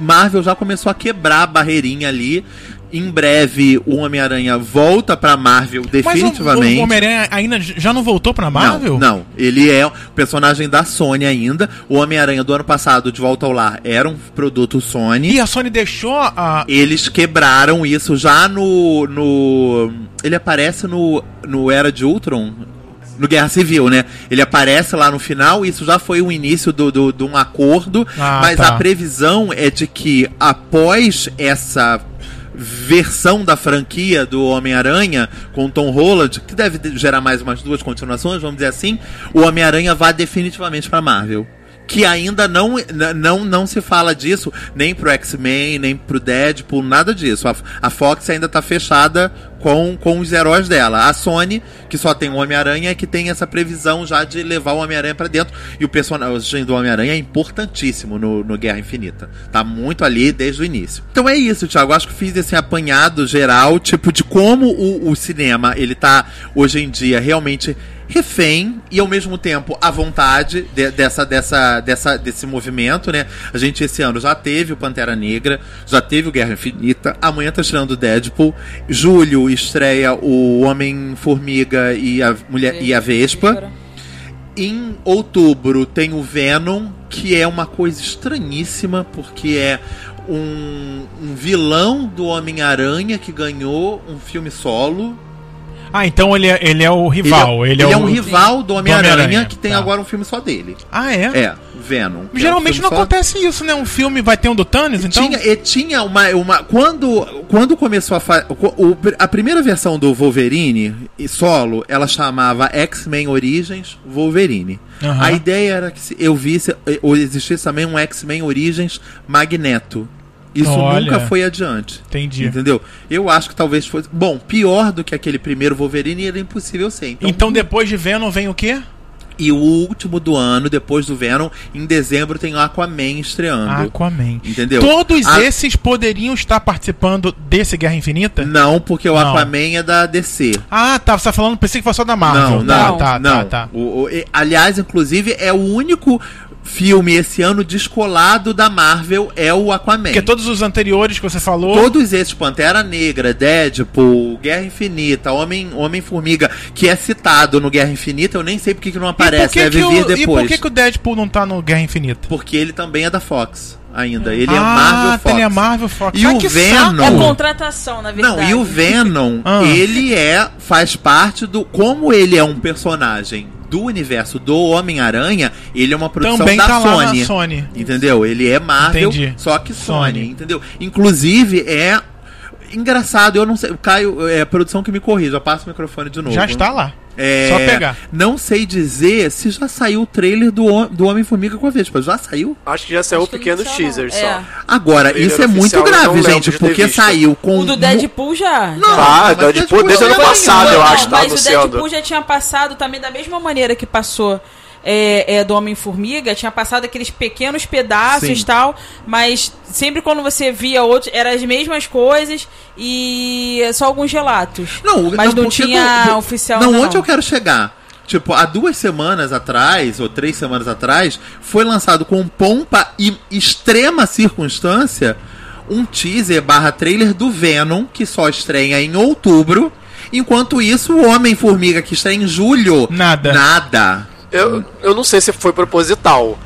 Marvel já começou a quebrar a barreirinha ali Em breve, o Homem-Aranha volta pra Marvel Mas o- definitivamente. o, Homem-Aranha ainda já não voltou pra Marvel? Não, não, ele é personagem da Sony ainda. O Homem-Aranha do ano passado, De Volta ao Lar, era um produto Sony. E a Sony deixou a. Eles quebraram isso já no. no ele aparece no, no Era de Ultron. No Guerra Civil, né? Ele aparece lá no final, isso já foi o início do, do- de um acordo, Ah, mas tá. a previsão é de que após essa versão da franquia do Homem-Aranha com Tom Holland, que deve de- gerar mais umas duas continuações, vamos dizer assim, o Homem-Aranha vá definitivamente pra Marvel. Que ainda não, não, não se fala disso nem pro X-Men, nem pro Deadpool, nada disso. A, a Fox ainda tá fechada com, com os heróis dela. A Sony, que só tem o Homem-Aranha, é que tem essa previsão já de levar o Homem-Aranha pra dentro. E o personagem do Homem-Aranha é importantíssimo no, no Guerra Infinita. Tá muito ali desde o início. Então é isso, Thiago. Acho que fiz esse apanhado geral, tipo, de como o, o cinema, ele tá hoje em dia realmente refém e ao mesmo tempo à vontade de- dessa, dessa, dessa, desse movimento, né? A gente esse ano já teve o Pantera Negra, já teve o Guerra Infinita, amanhã tá estreando o Deadpool, julho estreia o Homem-Formiga e a Mulher e a Vespa. Em outubro tem o Venom, que é uma coisa estranhíssima, porque é um, um vilão do Homem-Aranha que ganhou um filme solo. Ah, então ele é, ele é o rival. Ele, ele é, o... um rival do Homem-Aranha que tem tá. agora um filme só dele. Ah, é? É, Venom. que é um Geralmente não só- acontece isso, né? Um filme vai ter um do Thanos, então. Tinha, e tinha uma, uma quando quando começou a fa- o- a primeira versão do Wolverine e solo, ela chamava X-Men Origins Wolverine. Aham. A ideia era que se eu visse ou existisse também um X-Men Origins Magneto. Isso Olha. nunca foi adiante. Entendi. Entendeu? Eu acho que talvez fosse. Bom, pior do que aquele primeiro Wolverine era impossível ser. Então, Então depois de Venom vem o quê? E o último do ano, depois do Venom, em dezembro tem o Aquaman estreando. Aquaman. Entendeu? Todos A- esses poderiam estar participando desse Guerra Infinita? Não, porque o Não. Aquaman é da DC. Ah, tá. Você tá falando, pensei que fosse só da Marvel. Não, tá, não, tá, não. tá, tá. O- o- e- aliás, inclusive, é o único filme esse ano descolado da Marvel é o Aquaman. Porque todos os anteriores que você falou. Todos esses, Pantera Negra, Deadpool, Guerra Infinita, Homem- Homem-Formiga, que é citado no Guerra Infinita, eu nem sei porque que não E aparece, que deve que vir o- E depois. por que, que o Deadpool não tá no Guerra Infinita? Porque ele também é da Fox ainda. Ele é ah, Marvel Fox. ele é Marvel Fox. E Ah, o que Venom- É saco. contratação, na verdade. Não, e o Venom, Ah. ele é faz parte do como ele é um personagem do universo do Homem-Aranha, ele é uma produção Também da tá Sony. Sony. Entendeu? Ele é Marvel, Entendi. só que Sony, Sony. entendeu? Inclusive é engraçado, eu não sei, o Caio, é a produção que me corrija, eu passo o microfone de novo. Já está lá. É, Só pegar. Não sei dizer se já saiu o trailer do, do Homem-Formiga com a Vespa. Já saiu? Acho que já saiu Acho não saiu, teasers não. só. É. Agora, isso é muito não grave, gente, porque saiu com O do Deadpool já. Não. Ah, mas Deadpool desde o ano não passado, eu Não, acho, tá mas o anunciando. Deadpool já tinha passado também da mesma maneira que passou é, é, do Homem-Formiga, tinha passado aqueles pequenos pedaços Sim. e tal, mas sempre quando você via outros, eram as mesmas coisas e só alguns relatos. Não, mas não, porque tinha do- oficial Não, não. onde eu quero chegar? Tipo, há duas semanas atrás, ou três semanas atrás, foi lançado com pompa e extrema circunstância um teaser barra trailer do Venom, que só estreia em outubro. Enquanto isso, o Homem-Formiga, que estreia em julho. Nada. Nada. Eu, eu não sei se foi proposital,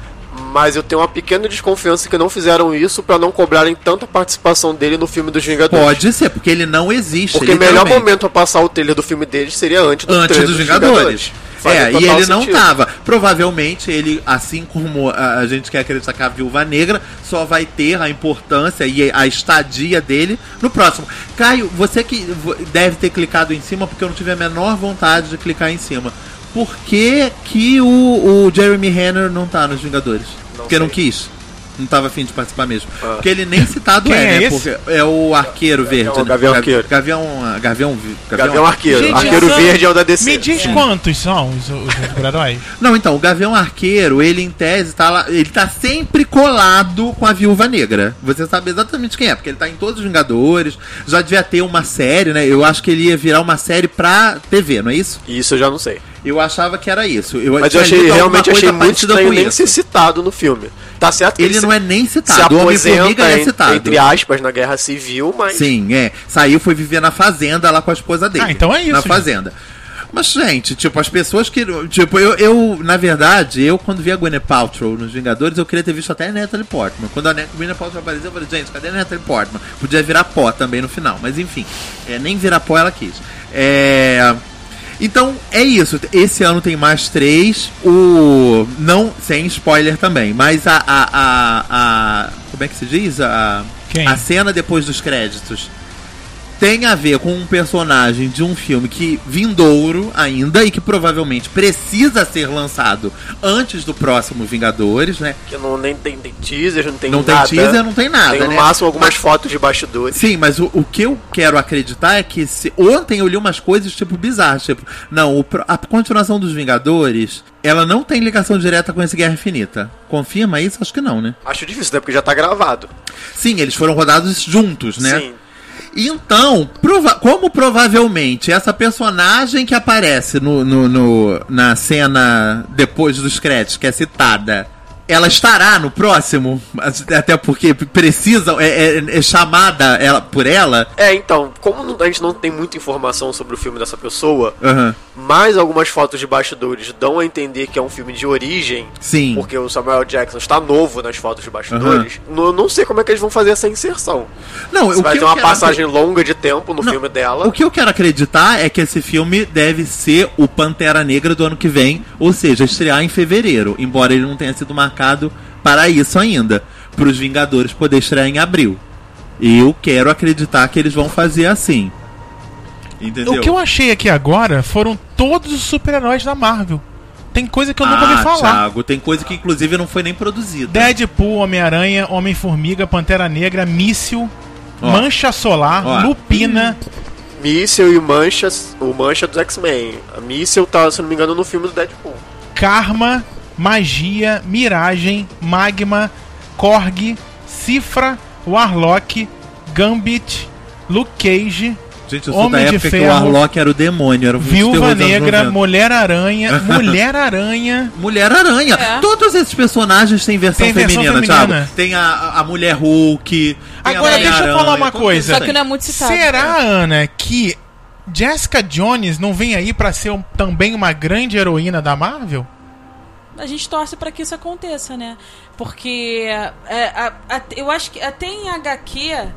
mas eu tenho uma pequena desconfiança que não fizeram isso pra não cobrarem tanta participação dele no filme dos Vingadores. Pode ser, porque ele não existe. Porque o melhor momento pra passar o trailer do filme deles seria antes do antes dos Vingadores. Faz É, e ele não sentido. tava. Provavelmente ele, assim como a, a gente quer acreditar que a Viúva Negra, só vai ter a importância e a estadia dele no próximo. Caio, você que deve ter clicado em cima, porque eu não tive a menor vontade de clicar em cima. Por que, que o, o Jeremy Renner não tá nos Vingadores? porque não sei. quis. Não tava afim de participar mesmo. Ah. Porque ele nem citado Quem é, é né? esse? Porque é o arqueiro verde. o né? Gavião Ga- Arqueiro. Gavião. ah, Gavião. vi- Gavião Arqueiro. Gente, Arqueiro essa- Verde é o da DC. Me diz quantos são os, os super-heróis? Não, então, o Gavião Arqueiro, ele em tese tá lá, ele tá sempre colado com a Viúva Negra. Você sabe exatamente quem é, porque ele tá em todos os Vingadores, já devia ter uma série, né? Eu acho que ele ia virar uma série pra TV, não é isso? Isso eu já não sei. Eu achava que era isso. Eu Mas eu achei, realmente achei muito estranho nem ser citado no filme. Tá certo que Ele se- não é nem se citado. O Homem-Formiga é citado. entre aspas, na Guerra Civil, mas... Sim, é. Saiu, foi viver na fazenda lá com a esposa dele. Ah, então é isso, Na gente. fazenda. Mas, gente, tipo, as pessoas que. Tipo, eu, eu, na verdade, eu quando vi a Gwyneth Paltrow nos Vingadores, eu queria ter visto até a Natalie Portman. Quando a Ne- Gwyneth Paltrow apareceu, eu falei, gente, cadê a Natalie Portman? Podia virar pó também no final, mas enfim. É, nem virar pó ela quis. É. Então, é isso. Esse ano tem mais três. O. Não, sem spoiler também. Mas a. a, a, a- como é que se diz? A, Quem? a cena depois dos créditos tem a ver com um personagem de um filme que vindouro ainda e que provavelmente precisa ser lançado antes do próximo Vingadores, né? Que não nem tem, tem teaser, não tem Não tem nada. teaser, não tem nada, Tem no né? máximo algumas Mas- fotos de bastidores. Sim, mas o, o que eu quero acreditar é que se, ontem eu li umas coisas tipo bizarras, tipo, não, o a continuação dos Vingadores, ela não tem ligação direta com esse Guerra Infinita. Confirma isso? Acho que não, né? Acho difícil, né? Porque já tá gravado. Sim, eles foram rodados juntos, né? Sim. Então, prova- como provavelmente essa personagem que aparece no, no- no- na cena depois dos créditos, que é citada, ela estará no próximo, até porque precisa, é, é- é chamada ela, por ela. É, então, como a gente não tem muita informação sobre o filme dessa pessoa, Aham, mas algumas fotos de bastidores dão a entender que é um filme de origem, Sim. porque o Samuel Jackson está novo nas fotos de bastidores. Não, não sei como é que eles vão fazer essa inserção. Não, Se o vai ter eu uma passagem longa de tempo no Não, filme dela. O que eu quero acreditar é que esse filme deve ser o Pantera Negra do ano que vem, ou seja, estrear em fevereiro, embora ele não tenha sido marcado para isso ainda, para os Vingadores poder estrear em abril. Eu quero acreditar que eles vão fazer assim. Entendeu? O que eu achei aqui agora foram todos os super-heróis da Marvel. Tem coisa que eu nunca ouvi ah, falar. Thiago, tem coisa que inclusive não foi nem produzida. Deadpool, Homem-Aranha, Homem-Formiga, Pantera Negra, Míssil, Ó. Mancha Solar, Ó. Lupina. Míssel e Manchas, o Mancha dos X-Men. A Míssel tá, se não me engano, no filme do Deadpool. Karma, Magia, Miragem, Magma, Korg, Cifra, Warlock, Gambit, Luke Cage, Gente, eu sou Homem da de época que o Ferro, Warlock era o demônio, era o Viúva Negra, 90. Mulher-Aranha, Mulher-Aranha. Mulher-Aranha. É. Todos esses personagens têm versão, Tem versão feminina, feminina. Thiago. Tem a, a Mulher Hulk. tem a Agora, deixa eu falar uma coisa. Só que não é muito citado. Será, Ana, que Jessica Jones não vem aí pra ser um- também uma grande heroína da Marvel? A gente torce pra que isso aconteça, né? Porque é, a- a- eu acho que até em HQ,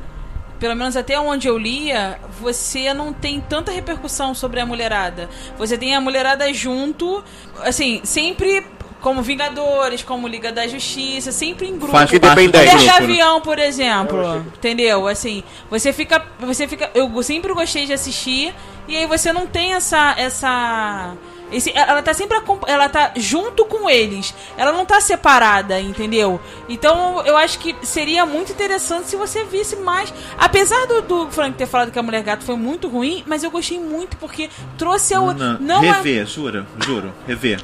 pelo menos até onde eu lia, você não tem tanta repercussão sobre a mulherada. Você tem a mulherada junto, assim, sempre como Vingadores, como Liga da Justiça, sempre em grupo. Faz Independente. Mulher né? Gavião, por exemplo, entendeu? Assim, você fica, você fica, eu sempre gostei de assistir e aí você não tem essa, essa, esse, ela tá sempre, ela tá junto com eles, ela não tá separada, entendeu? Então eu acho que seria muito interessante se você visse mais, apesar do, do Frank ter falado que a Mulher Gato foi muito ruim, mas eu gostei muito porque trouxe o, Não, não rever, jura, juro, rever.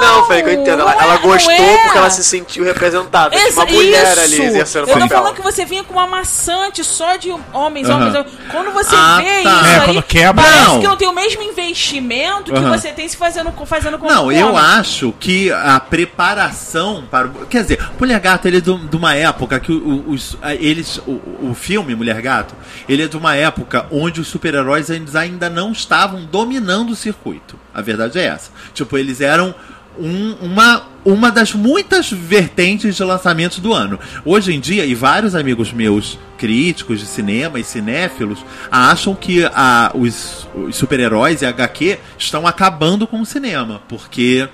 Não, Fê, que eu entendo. Ela, não ela gostou não é. porque ela se sentiu representada. Exa- uma mulher isso. ali exercendo o Eu tô papel. falando que você vinha com uma maçante só de homens, Aham. homens, homens. Quando você Ah, vê tá. isso É, aí, quando quebra. parece Não. que não tem o mesmo investimento que Aham. você tem se fazendo, fazendo com Não, eu acho que a preparação para o. Quer dizer, Mulher Gato ele é do- de uma época que os, eles. O, o filme Mulher Gato, ele é de uma época onde os super-heróis ainda não estavam dominando o circuito. A verdade é essa. Tipo, eles eram. Um- uma, uma das muitas vertentes de lançamentos do ano. Hoje em dia, e vários amigos meus críticos de cinema e cinéfilos acham que a, os, os super-heróis e HQ estão acabando com o cinema, porque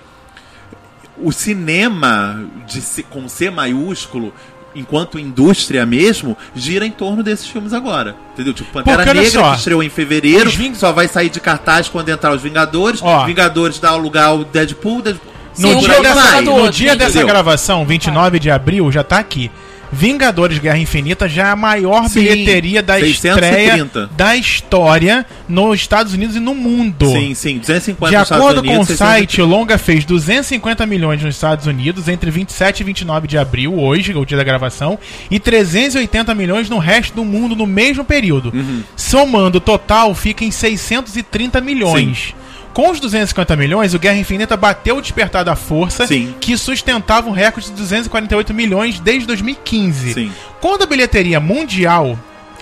o cinema de com C maiúsculo, enquanto indústria mesmo, gira em torno desses filmes agora. Entendeu? Tipo, Pantera Porque, Negra, só, que estreou em fevereiro, Ving- só vai sair de cartaz quando entrar os Vingadores. Ó. Vingadores dá lugar ao Deadpool, Deadpool. No Sim, dia, dessa, no dia dessa gravação, 29 de abril, já tá aqui. Vingadores Guerra Infinita já é a maior Sim, bilheteria da 630. estreia da história nos Estados Unidos e no mundo. Sim, sim, 250 De acordo com o Unidos, 630. site, Longa fez 250 milhões nos Estados Unidos entre 27 e 29 de abril, hoje, o dia da gravação, e 380 milhões no resto do mundo no mesmo período. Uhum. Somando o total, fica em 630 milhões. Com os 250 milhões, o Guerra Infinita bateu o despertar da força, Sim. que sustentava um recorde de 248 milhões desde 2015. Sim. Quando a bilheteria mundial.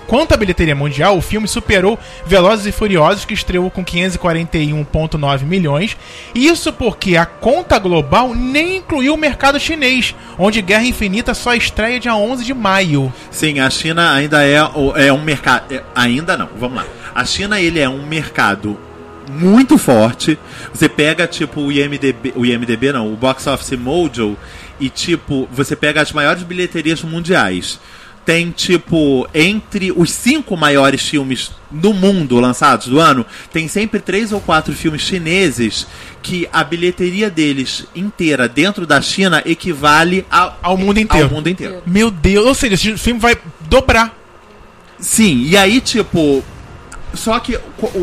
Quanto à bilheteria mundial, o filme superou Velozes e Furiosos, que estreou com 541,9 milhões. Isso porque a conta global nem incluiu o mercado chinês, onde Guerra Infinita só estreia dia 11 de maio. Sim, a China ainda é, é um mercado. é- ainda não, vamos lá. A China ele é um mercado muito forte. Você pega tipo o IMDB, o IMDB não, o Box Office Mojo e tipo você pega as maiores bilheterias mundiais. Tem tipo entre os cinco maiores filmes do mundo lançados do ano, tem sempre três ou quatro filmes chineses que a bilheteria deles inteira dentro da China equivale ao, Ao mundo inteiro. Ao mundo inteiro. Meu Deus, ou seja, esse filme vai dobrar. Sim, e aí, tipo. Só que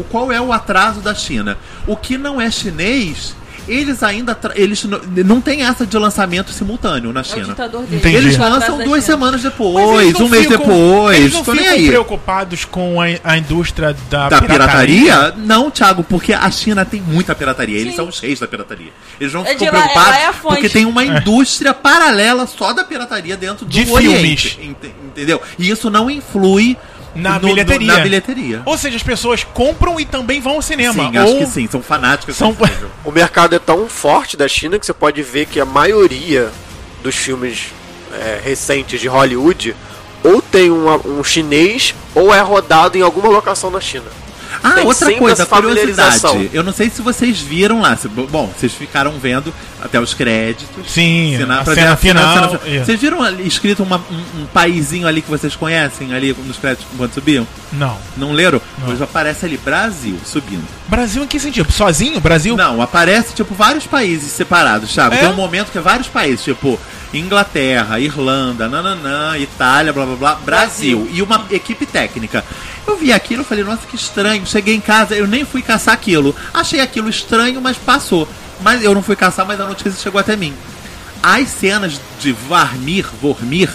qual é o atraso da China? O que não é chinês, eles ainda. Eles não, tem essa de lançamento simultâneo na É o China. Entendi. Eles lançam duas China. semanas depois, eles um mês ficam- depois. Eles não ficam aí. preocupados com a, a indústria da, Da pirataria? Não, Thiago, porque a China tem muita pirataria. Eles Sim. são os reis da pirataria. Eles não É ficam lá- preocupados lá é a fonte. porque tem uma indústria paralela só da pirataria dentro do De Oriente. filmes. ente- Entendeu? E isso não influi Na no- no- bilheteria. na bilheteria. Ou seja, as pessoas compram e também vão ao cinema. Sim, ou acho que sim, são fanáticos. São... O mercado é tão forte da China que você pode ver que a maioria dos filmes é, recentes de Hollywood ou tem um, um chinês ou é rodado em alguma locação na China. Ah, Tem outra coisa, curiosidade. Eu não sei se vocês viram lá. se- bom, vocês ficaram vendo até os créditos. Sim, Cena- a cena a final, cena- isso. Vocês viram ali escrito uma- um, um paizinho ali que vocês conhecem ali nos créditos quando subiam? Não. Não leram? Não. Pois aparece ali Brasil subindo. Brasil em que sentido? Sozinho? Brasil? Não, aparece tipo vários países separados, Thiago. É? Tem um momento que é vários países, tipo Inglaterra, Irlanda, nananã, Itália, blá blá blá, Brasil. E uma equipe técnica. Eu vi aquilo falei, nossa, que estranho. Cheguei em casa, eu nem fui caçar aquilo. Achei aquilo estranho, mas passou. Mas eu não fui caçar, mas a notícia chegou até mim. As cenas de Varmir, Vormir,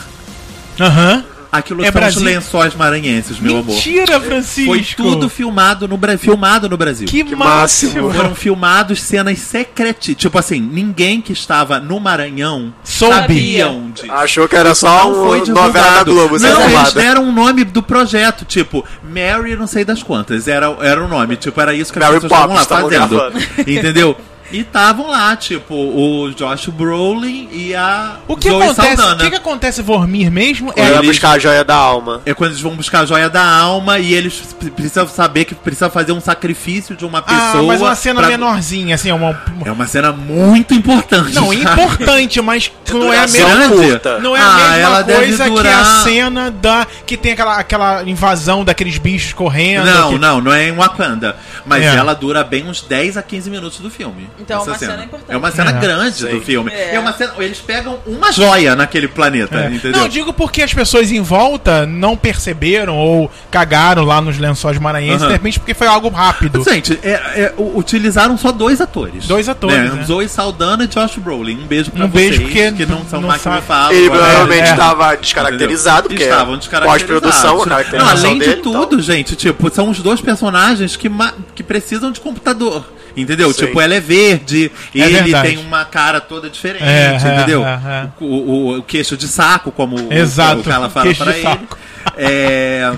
Aham. Aquilo É são Brasil? os lençóis maranhenses, meu amor. Mentira, Francisco. Foi tudo filmado no, filmado no Brasil. Que, Que máximo. Foram filmados cenas secretas. Tipo assim, ninguém que estava no Maranhão Soube. sabia onde. Achou que era só uma novela da divulgado. Globo, Não, eles reservada. deram um nome do projeto, tipo, Mary não sei das quantas. Era, era o nome, tipo, era isso que as Mary pessoas estavam lá fazendo. Entendeu? E estavam lá, tipo, o Josh Brolin e a O que Zoe acontece? O Saldana. que, que acontece Vormir mesmo? Ia Eles- buscar a joia da alma. É quando eles vão buscar a joia da alma e eles pre- precisam saber que precisa fazer um sacrifício de uma Ah, pessoa. mas uma cena pra- menorzinha, assim, uma. É uma cena muito importante. Não, sabe? importante, mas não é a duração mesma. Curta. Não é Ah, a mesma ela deve coisa que durar- a cena da. que tem aquela, aquela invasão daqueles bichos correndo. Não, que- não, não é em Wakanda. Mas É. ela dura bem uns 10 a 15 minutos do filme. Então, essa uma cena importante. É uma cena É. grande Sim. do filme. É. É. uma cena. Eles pegam uma joia naquele planeta, É. entendeu? Não, eu digo porque as pessoas em volta não perceberam ou cagaram lá nos lençóis maranhenses, Aham. de repente porque foi algo rápido. Gente, é- é, utilizaram só dois atores. Dois atores, né? Zoe Saldana e Josh Brolin. Um beijo pra Um vocês, beijo porque que não são não máquinas sabe. de fala. Ele provavelmente é. estava descaracterizado, porque Estavam é descaracterizados. pós-produção, a Não, caracterização além dele. de tudo, então. gente, tipo, são os dois personagens que, que precisam de computador. Entendeu? Sim. Tipo, ela é verde, É ele verdade. tem uma cara toda diferente, É, é, entendeu? é, é. O, o- o queixo de saco, como o- Exato, o que ela fala queixo pra de ele. saco. É,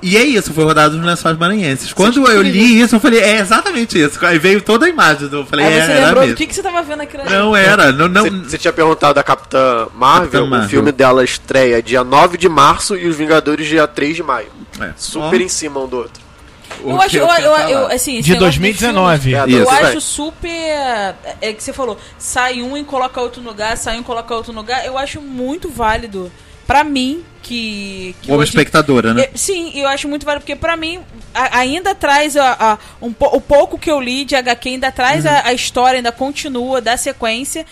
E é isso, foi rodado nos lençóis maranhenses. Quando eu li isso, eu falei, é exatamente isso. Aí veio toda a imagem, eu falei, Aí é, você era lembrou do mesmo. que, que você tava vendo aquilo? Não era, não, não, Você- Você tinha perguntado da Capitã Marvel, Capitã Marvel. o filme dela estreia dia 9 de março e os Vingadores dia 3 de maio. é, Super em cima um do outro. Eu que acho, eu, eu, eu, assim, De negócio 2019. filmes, É, Eu acho Vai. super. É que você falou, sai um e coloca outro no lugar, sai um e coloca outro no lugar. Eu acho muito válido. Pra mim, que. que Como hoje- espectadora, né? É, sim, eu acho muito válido, porque pra mim a- ainda traz a, a- um, o pouco que eu li de HQ, ainda traz Uhum. a, a história, ainda continua, da sequência.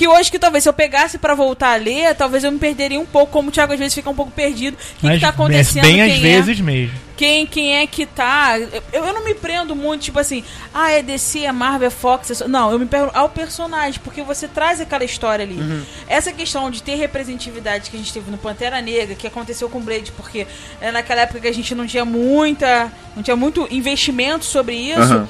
Que hoje que talvez se eu pegasse pra voltar a ler, talvez eu me perderia um pouco, como o Thiago às vezes fica um pouco perdido. O que, que tá acontecendo? bem às quem é? vezes mesmo. quem, quem é que tá. Eu, eu não me prendo muito, tipo assim, ah, é DC, é Marvel, é Fox. é só- Não, eu me prendo ao personagem, porque você traz aquela história ali. Essa questão de ter representatividade que a gente teve no Pantera Negra, que aconteceu com o Blade, porque é naquela época que a gente não tinha muita. não tinha muito investimento sobre isso. Aham.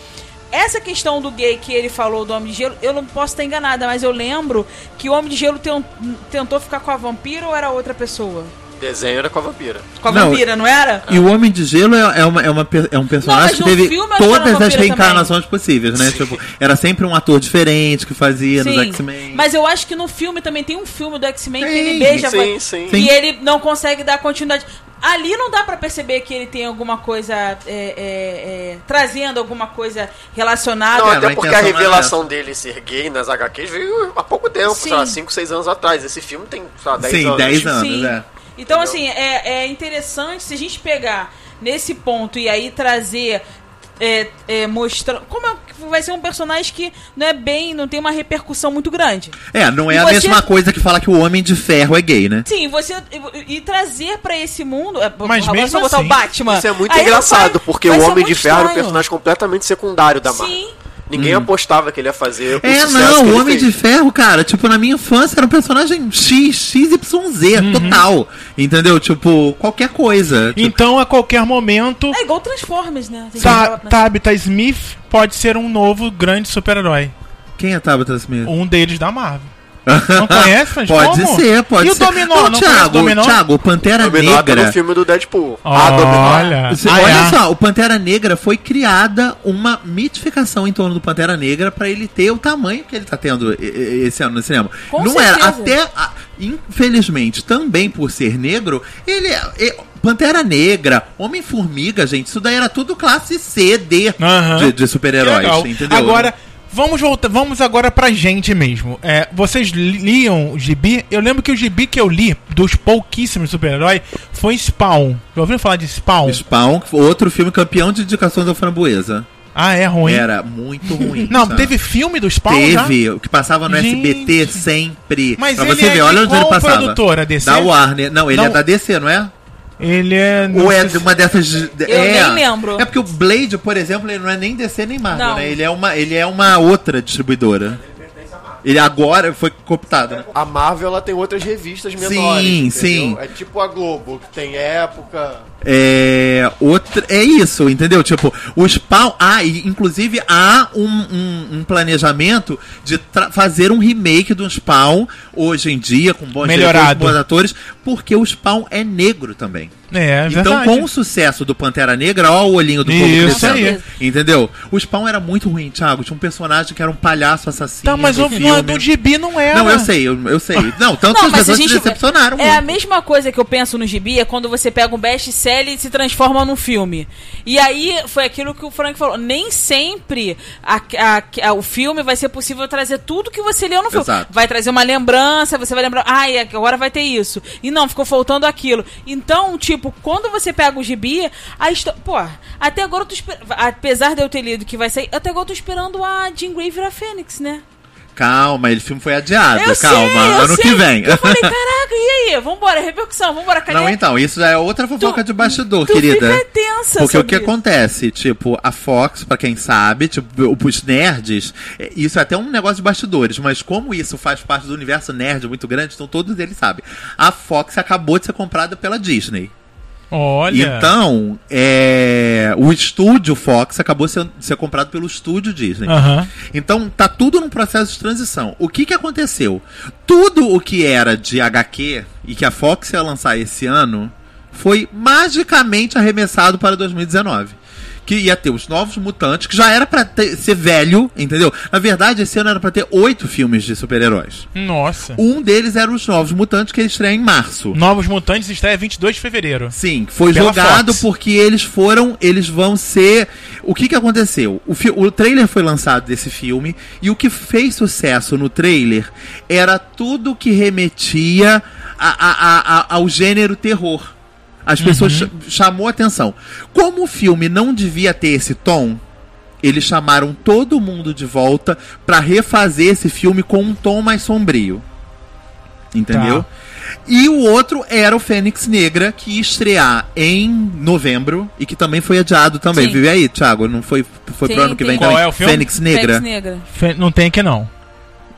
Essa questão do gay que ele falou do Homem de Gelo, eu não posso estar enganada, mas eu lembro que o Homem de Gelo ten- tentou ficar com a vampira ou era outra pessoa? Desenho era com a vampira. Com a Não, vampira, não era? E o Homem de Gelo é, é uma, é, uma é um personagem mas que teve todas as reencarnações possíveis, né? Tipo, era sempre um ator diferente que fazia nos X-Men. Mas eu acho que no filme também tem um filme do X-Men que ele beija sim, sim. e Sim. ele não consegue dar continuidade. Ali não dá pra perceber que ele tem alguma coisa é, é, é, trazendo alguma coisa relacionada. Não, É, até a porque a era revelação dele ser gay nas HQs veio há pouco tempo, Sim. sei lá, 5, 6 anos atrás. Esse filme tem, sei lá, 10 Sim, anos. 10 anos, Sim. é. Então, Entendeu? assim, é, é interessante se a gente pegar nesse ponto e aí trazer. É, é, mostrando. Como é, que vai ser um personagem que não é bem. não tem uma repercussão muito grande. É, não é E a você- mesma coisa que falar que o Homem de Ferro é gay, né? Sim, você. E, e trazer pra esse mundo. é, Mas agora mesmo só botar assim, o Batman. Isso é muito Aí engraçado, vai- porque vai o Homem de Ferro era um estranho. personagem completamente secundário da Marvel. Sim. Ninguém apostava que ele ia fazer o É, sucesso não, que o Homem fez. de Ferro, cara, tipo, na minha infância era um personagem X, XYZ, Uhum. total. Entendeu? Tipo, qualquer coisa. Tipo, Então, a qualquer momento, É igual Transformers, né? Pensar. Tabitha Smith pode ser um novo grande super-herói. Quem é Tabitha Smith? Um deles da Marvel. Não conhece Transformers? Pode ser, pode e ser. o Dominó? Não, Não, o Thiago, Dominó? Thiago, o Pantera Dominó tá Negra. no filme do Deadpool. a Dominó. Olha, Você- ah, olha é. só, o Pantera Negra foi criada uma mitificação em torno do Pantera Negra pra ele ter o tamanho que ele tá tendo e- e- esse ano no cinema. Com Não era certeza. até a- infelizmente também por ser negro, ele é- é- Pantera Negra, Homem-Formiga, gente, isso daí era tudo classe C, D Aham. de, de super-heróis, entendeu? Agora, vamos voltar, vamos agora pra gente mesmo. É, vocês li- liam o gibi? Eu lembro que o gibi que eu li dos pouquíssimos super-heróis foi Spawn. Já ouviram falar de Spawn? Spawn, outro filme campeão de indicações da framboesa. Ah, é ruim. Era muito ruim. Não, sabe? teve filme do Spawn já? Teve, o que passava no Gente. SBT sempre. Mas pra ele você é ver, olha onde ele passava. produtora, DC? Da Warner. Não, ele Não. é da DC, não é? Ele é... Ou é uma dessas. de- é. nem lembro. É porque o Blade, por exemplo, ele não é nem DC nem Marvel, Não. né? Ele é uma, ele é uma outra distribuidora. Ele agora foi cooptado, né? A Marvel ela tem outras revistas Sim, menores. entendeu? sim. É tipo a Globo, que tem época. É. Outra, é isso, entendeu? Tipo, o Spawn. Ah, e inclusive há um, um- um planejamento de fazer um remake do Spawn hoje em dia, com bons Melhorado. diretores, bons atores, porque o Spawn é negro também. É, Então, verdade. com o sucesso do Pantera Negra, ó o olhinho do povo Isso crescendo. aí. Entendeu? O Spawn era muito ruim, Thiago. Tinha um personagem que era um palhaço assassino. Tá, mas do o filme. do gibi não era. Não, eu sei, eu, eu sei. Não, tanto que Não, as mas se a pessoas se gente. decepcionaram. É a muito. mesma coisa que eu penso no gibi, é quando você pega um best-seller e se transforma num filme. E aí foi aquilo que o Frank falou. Nem sempre a- a- a- o filme vai ser possível trazer tudo que você leu no filme. Exato. Vai trazer uma lembrança, você vai lembrar, ai, agora vai ter isso. E não, ficou faltando aquilo. Então, tipo, quando você pega o gibi, a história. Pô, até agora eu tô esper... Apesar de eu ter lido que vai sair, até agora eu tô esperando a Jean Grey virar Fênix, né? Calma, ele filme foi adiado. Eu Calma, sei, ano sei. que vem. Eu falei, caraca, e aí? Vambora, repercussão, vambora, cadê? Não, então, isso já é outra fofoca Tu- de bastidor, tu querida. fica tensa Porque o que isso. acontece, tipo, a Fox, pra quem sabe, tipo, os nerds, é, isso é até um negócio de bastidores, mas como isso faz parte do universo nerd muito grande, então todos eles sabem. A Fox acabou de ser comprada pela Disney. Olha. Então, é, o estúdio Fox acabou sendo ser comprado pelo estúdio Disney. Aham. Então, tá tudo num processo de transição. O que que aconteceu? Tudo o que era de HQ e que a Fox ia lançar esse ano foi magicamente arremessado para 2019. Que ia ter os novos mutantes, que já era pra ter- ser velho, entendeu? Na verdade, esse ano era pra ter oito filmes de super-heróis. Nossa. Um deles era os novos mutantes, que ele estreia em março. Novos Mutantes estreia 22 de fevereiro. Sim, foi Pela jogado Fox. porque eles foram, eles vão ser. O que que aconteceu? O, o trailer foi lançado desse filme e o que fez sucesso no trailer era tudo que remetia a- a- a- ao gênero terror. As pessoas cha- chamou atenção. Como o filme não devia ter esse tom, eles chamaram todo mundo de volta pra refazer esse filme com um tom mais sombrio. Entendeu? Tá. E o outro era o Fênix Negra, que ia estrear em novembro e que também foi adiado também. Sim. Vive aí, Thiago? Não foi, foi Sim, pro ano que vem Qual também? é o filme? Fênix Negra. Fênix Negra. Fe- Não tem aqui não.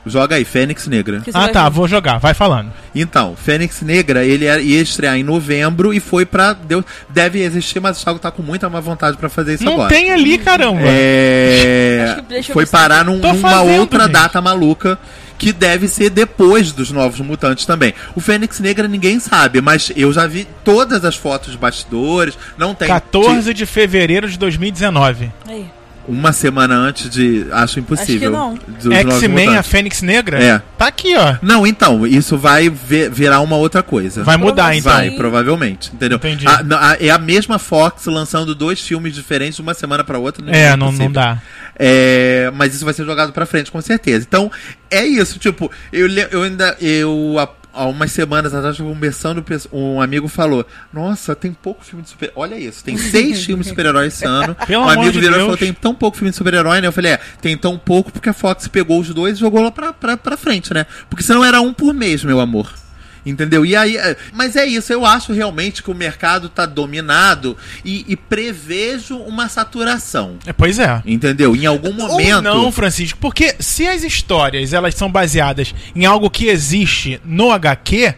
Joga aí, Fênix Negra. Ah, tá, ver. vou jogar, vai falando. Então, Fênix Negra, ele era- ia estrear em novembro e foi pra. Deu, deve existir, mas o Thiago tá com muita má vontade pra fazer isso Não agora. tem ali, caramba. É, Acho que deixa eu foi ver se parar num- numa fazendo, outra gente. data maluca que deve ser depois dos Novos Mutantes também. O Fênix Negra ninguém sabe, mas eu já vi todas as fotos de bastidores. Não tem 14 de fevereiro de 2019. Aí. Uma semana antes de, acho impossível. não. dos Novos X-Men, a. Fênix Negra? É. Tá aqui, ó. Não, então, isso vai ver- virar uma outra coisa. Vai mudar, então. Vai, provavelmente, entendeu? Entendi. A- não, a- é a mesma Fox lançando dois filmes diferentes de uma semana pra outra. É, não, impossível. não dá. É, mas isso vai ser jogado pra frente, com certeza. Então, é isso, tipo, eu, eu ainda. Eu, há, há umas semanas atrás, conversando, um amigo falou: Nossa, tem pouco filme de super Olha isso, tem seis filmes de super-heróis esse ano. Pelo um amigo de virou e falou: Tem tão pouco filme de super-herói, né? Eu falei: É, tem tão pouco porque a Fox pegou os dois e jogou lá pra, pra, pra frente, né? Porque senão era um por mês, meu amor. Entendeu? E aí, é, mas é isso, eu acho realmente que o mercado tá dominado e, e prevejo uma saturação. É, pois é. Entendeu? Em algum momento. Ou não, Francisco, porque se as histórias elas são baseadas em algo que existe no HQ,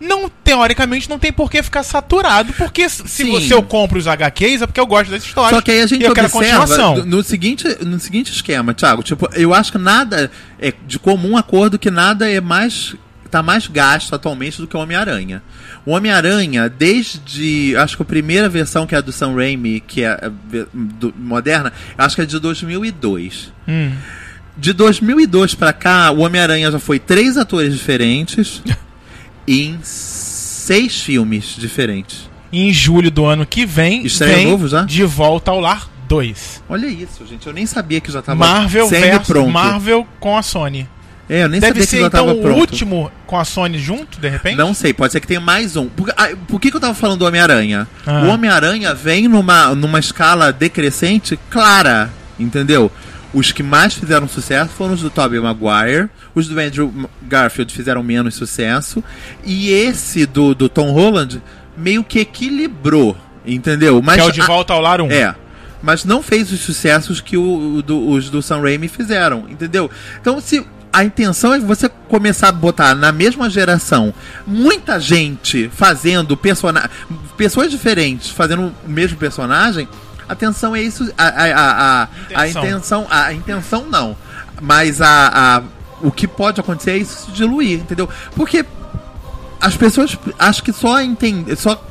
não teoricamente não tem por que ficar saturado, porque se Sim. você eu compro os HQs é porque eu gosto das histórias. Só que aí a gente eu observa continuação. no, no seguinte, no seguinte esquema, Thiago. Tipo, eu acho que nada é de comum acordo que nada é mais tá mais gasto atualmente do que o Homem-Aranha. O Homem-Aranha, desde acho que a primeira versão que é a do Sam Raimi, que é ve- do- moderna, acho que é de 2002. Hum. De 2002 pra cá, o Homem-Aranha já foi três atores diferentes em seis filmes diferentes. Em julho do ano que vem, Estreia vem novo já? De Volta ao Lar 2. Olha isso, gente. Eu nem sabia que já tava Marvel versus semi-pronto. Marvel com a Sony. É, eu nem Deve sabia ser que já então o último com a Sony junto, de repente? Não sei, pode ser que tenha mais um. Por, ah, por que, que eu tava falando do Homem-Aranha? Ah. O Homem-Aranha vem numa, numa escala decrescente clara, entendeu? Os que mais fizeram sucesso foram os do Tobey Maguire, os do Andrew Garfield fizeram menos sucesso, e esse do, do Tom Holland meio que equilibrou, entendeu? Mas que é o de Volta ao Lar 1. é. Mas não fez os sucessos que o, o do- os do Sam Raimi fizeram, entendeu? Então, se a intenção é você começar a botar na mesma geração muita gente fazendo personagem. Pessoas diferentes fazendo o mesmo personagem, atenção é isso. A, a, a, a, Intenção. A intenção não. Mas a, a, o que pode acontecer é isso se diluir, entendeu? Porque as pessoas acho que só entendem. Só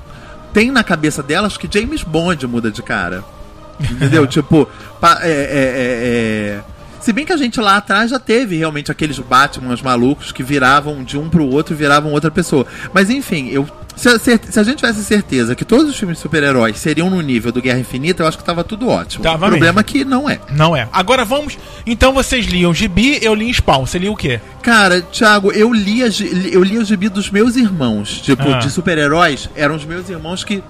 tem na cabeça delas que James Bond muda de cara. Entendeu? tipo, pa- é, é, é, é. Se bem que a gente lá atrás já teve realmente aqueles Batmans malucos que viravam de um pro outro e viravam outra pessoa. Mas enfim, eu. Se a, se a gente tivesse certeza que todos os filmes de super-heróis seriam no nível do Guerra Infinita, eu acho que tava tudo ótimo. Tava o problema é que não é. Não é. Agora vamos. Então vocês liam Gibi, eu li Spawn. Você lia o quê? Cara, Thiago, eu lia, gi- eu lia o gibi dos meus irmãos. Tipo, Ah. de super-heróis, eram os meus irmãos que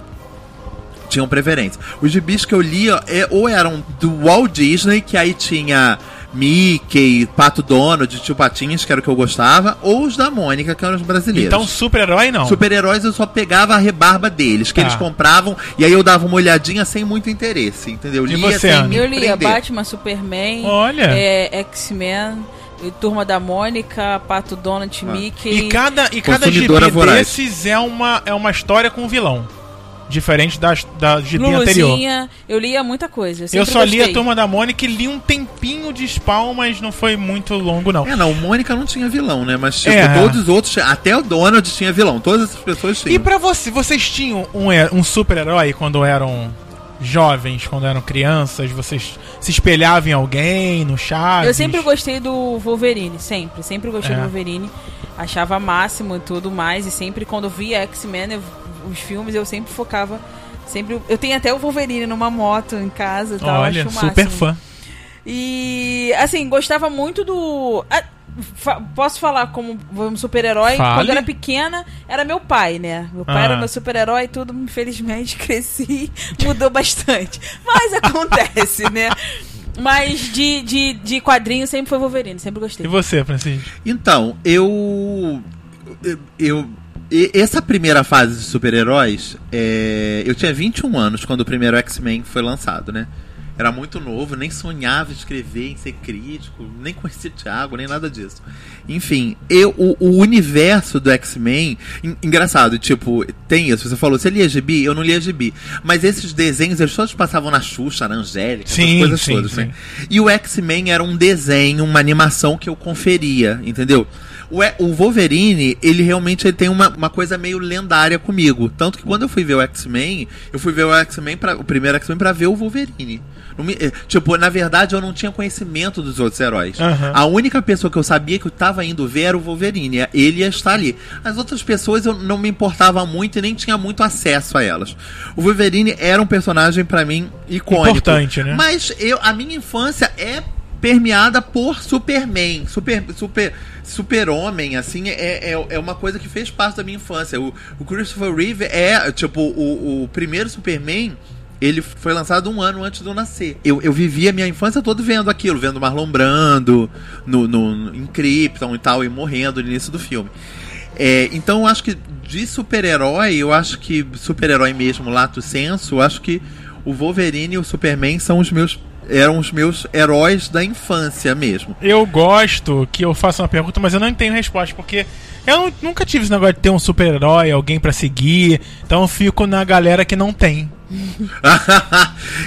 tinham preferência. Os gibis que eu lia é, ou eram do Walt Disney, que aí tinha Mickey, Pato Donald, Tio Patinhas, que era o que eu gostava, ou os da Mônica, que eram os brasileiros. Então, super-herói não. Super-heróis eu só pegava a rebarba deles, que Tá. eles compravam, e aí eu dava uma olhadinha sem muito interesse, entendeu? E Lia você, sem Eu lia prender. Batman, Superman, Olha. é, X-Men, e Turma da Mônica, Pato Donald, Ah. Mickey. E cada, e cada gibi voraz. desses é uma, é uma história com vilão. Diferente das, da gibi anterior. Eu lia muita coisa. Eu sempre só li a gostei. Turma da Mônica e li um tempinho de Spawn, mas não foi muito longo, não. É, não, Mônica não tinha vilão, né? Mas, tipo, É. todos os outros, até o Donald tinha vilão. Todas essas pessoas tinham. E pra você, vocês tinham um, um super-herói quando eram jovens, quando eram crianças? Vocês se espelhavam em alguém, no Chaves? Eu sempre gostei do Wolverine, sempre. Sempre gostei É. do Wolverine. Achava máximo e tudo mais. E sempre quando eu via X-Men, eu- os filmes, eu sempre focava. Sempre, eu tenho até o Wolverine numa moto em casa e tal. Olha, super fã. E assim, gostava muito do. ah, fa- posso falar como um super-herói? Quando eu era pequena, era meu pai, né? Meu pai Ah. era meu super-herói e tudo, infelizmente, cresci, mudou bastante. Mas acontece, né? Mas de, de, de quadrinho sempre foi Wolverine, sempre gostei. E você, Francisco? Então, eu. Eu. E- essa primeira fase de super-heróis, é, eu tinha 21 anos quando o primeiro X-Men foi lançado, né? Era muito novo, nem sonhava escrever, em ser crítico, nem conhecia Thiago, nem nada disso. Enfim, eu, o, o universo do X-Men, en- engraçado, tipo, tem isso. Você falou, você lia gibi? Eu não lia gibi. Mas esses desenhos, eles todos passavam na Xuxa, na Angélica, Sim, coisas sim, todas, sim. né? E o X-Men era um desenho, uma animação que eu conferia, entendeu? O, o Wolverine, ele realmente ele tem uma, uma coisa meio lendária comigo. Tanto que quando eu fui ver o X-Men, eu fui ver o X-Men, o primeiro X-Men, pra ver o Wolverine. Me- eh, tipo, na verdade, eu não tinha conhecimento dos outros heróis. Aham. A única pessoa que eu sabia que eu tava indo ver era o Wolverine. Ele ia estar ali. As outras pessoas eu não me importava muito e nem tinha muito acesso a elas. O Wolverine era um personagem pra mim icônico. Importante, né? Mas eu, a minha infância é permeada por Superman, super, super, super-homem, assim, é, é, é uma coisa que fez parte da minha infância. O, o Christopher Reeve é, tipo, o, o primeiro Superman, ele foi lançado um ano antes de eu nascer. Eu, eu vivi a minha infância toda vendo aquilo, vendo Marlon Brando no, no, em Krypton e tal, e morrendo no início do filme. É, então eu acho que de super-herói, eu acho que super-herói mesmo, lato senso, eu acho que o Wolverine e o Superman são os meus eram os meus heróis da infância mesmo. Eu gosto que eu faça uma pergunta, mas eu não tenho resposta, porque eu nu- nunca tive esse negócio de ter um super-herói, alguém pra seguir, então eu fico na galera que não tem.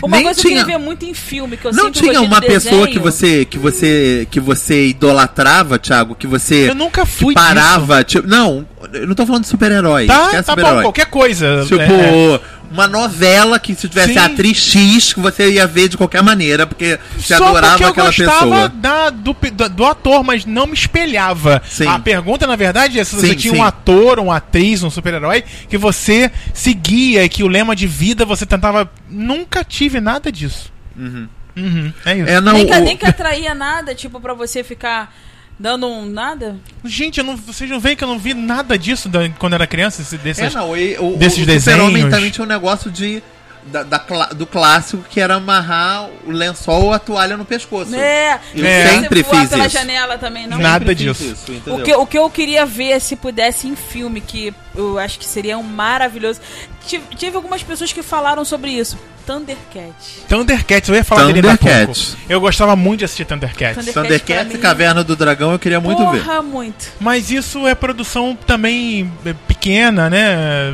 Uma Nem coisa que eu tinha, ver muito em filme, que eu não tinha uma de pessoa desenho. que você que você que você idolatrava, Thiago, que você Eu nunca fui que parava, tipo, não, eu não tô falando de super-herói, Tá, tá bom, super-herói. qualquer coisa. Tipo, é. Uma novela que se tivesse Sim. a atriz X, que você ia ver de qualquer maneira, porque você Só adorava porque eu aquela gostava pessoa. da, do, do, do ator, mas não me espelhava. Sim. A pergunta, na verdade, é se você Sim, tinha sim. um ator, uma atriz, um super-herói que você seguia e que o lema de vida você tentava. Nunca tive nada disso. Uhum. Uhum, é isso. É, não, nem, que, o- nem que atraía nada, tipo, pra você ficar dando um nada. Gente, eu não, vocês não veem que eu não vi nada disso da- quando era criança? esse- É, não, e, o, desses o Super-Homem desenhos. também tinha um negócio de. Da, da cla- do clássico que era amarrar o lençol ou a toalha no pescoço. É, Eu É. sempre fiz pela isso. janela também, não. Nada disso. isso? O que, o que eu queria ver se pudesse em filme, que eu acho que seria um maravilhoso. Tive, tive algumas pessoas que falaram sobre isso. Thundercat. Thundercats, eu ia falar dele daqui a pouco. Thundercats. Eu gostava muito de assistir Thundercats. Thunder- Thundercats pra e Caverna do Dragão eu queria muito ver. Porra, muito. Mas isso é produção também é, pequena, né?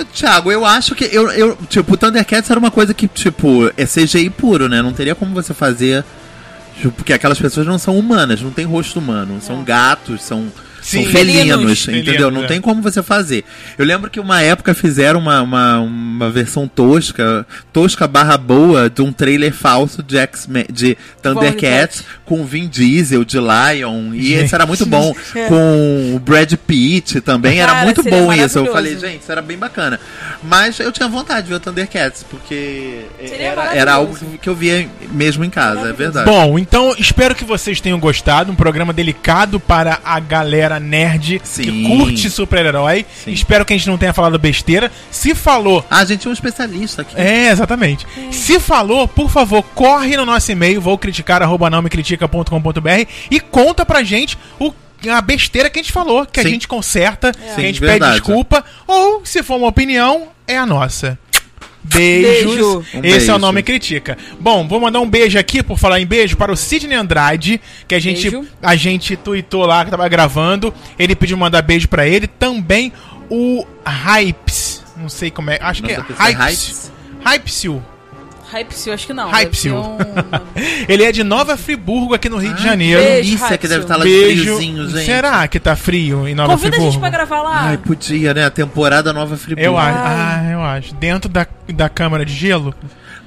Ô, Thiago, eu acho que. Eu, eu, tipo, o Thundercats era uma coisa que, tipo, é CGI puro, né? Não teria como você fazer. tipo, Porque aquelas pessoas não são humanas, não tem rosto humano. São gatos, são. Sim. são felinos, Felinos. entendeu? Felinos, não é. tem como você fazer. Eu lembro que uma época fizeram uma, uma, uma versão tosca, tosca barra boa, de um trailer falso de X-Men, de Thundercats, com o Vin Diesel, de Lion, e Gente. esse era muito bom. Com o Brad Pitt também, era Cara, muito seria bom isso. Eu falei, gente, isso era bem bacana. Mas eu tinha vontade de ver o Thundercats, porque era, era algo que eu via mesmo em casa, é verdade. Bom, então espero que vocês tenham gostado. Um programa delicado para a galera nerd que Sim. curte super-herói. Espero que a gente não tenha falado besteira. Se falou. Ah, a gente tinha um especialista aqui. É, exatamente. Se falou, por favor, corre no nosso e-mail, vou criticar, arroba não me critica.com.br e conta pra gente o a besteira que a gente falou, que a Sim. gente conserta, que a Sim, gente verdade. pede desculpa, ou se for uma opinião, é a nossa. Beijos. Beijo. Um Esse é beijo. o nome Critica. Bom, vou mandar um beijo aqui, por falar em beijo, para o Sidney Andrade, que a gente, Beijo. a gente tweetou lá que tava gravando. Ele pediu mandar beijo pra ele. Também o Hypes. Não sei como é. Acho O que nome é pessoa é Hypes. Hypsil. Acho que não. Hypsil. um- Ele é de Nova Friburgo, aqui no Rio de Ai, Janeiro. beijo. delícia que deve estar lá de Beijo. friozinho, gente. Será que tá frio em Nova Convida a Friburgo? gente pra gravar lá. Ai, podia, né? A temporada nova Friburgo. Eu acho. Ah, eu acho. Dentro da, da câmara de gelo?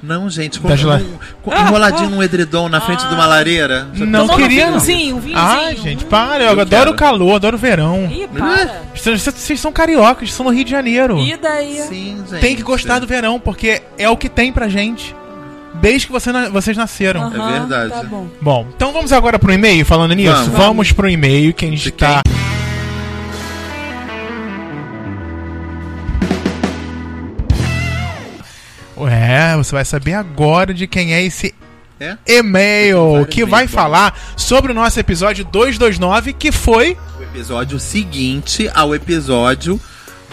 Não, gente, com, gela- com- com- enroladinho num edredom na frente de uma lareira. Já Não queria, um vinhozinho, um vinhozinho. Ah, gente, para. Eu, Eu adoro quero. o calor, adoro o verão. Ih, para. Vocês, vocês são cariocas, são no Rio de Janeiro. E daí? Sim, gente. Tem que gostar do verão, porque é o que tem pra gente. Desde que você na- vocês nasceram. Aham, É verdade. Tá bom. Bom, então vamos agora pro e-mail, falando nisso? Vamos, Vamos. pro e-mail que a gente tá. É, você vai saber agora de quem é esse É? e-mail que vai falar sobre o nosso episódio 229, que foi. O episódio seguinte ao episódio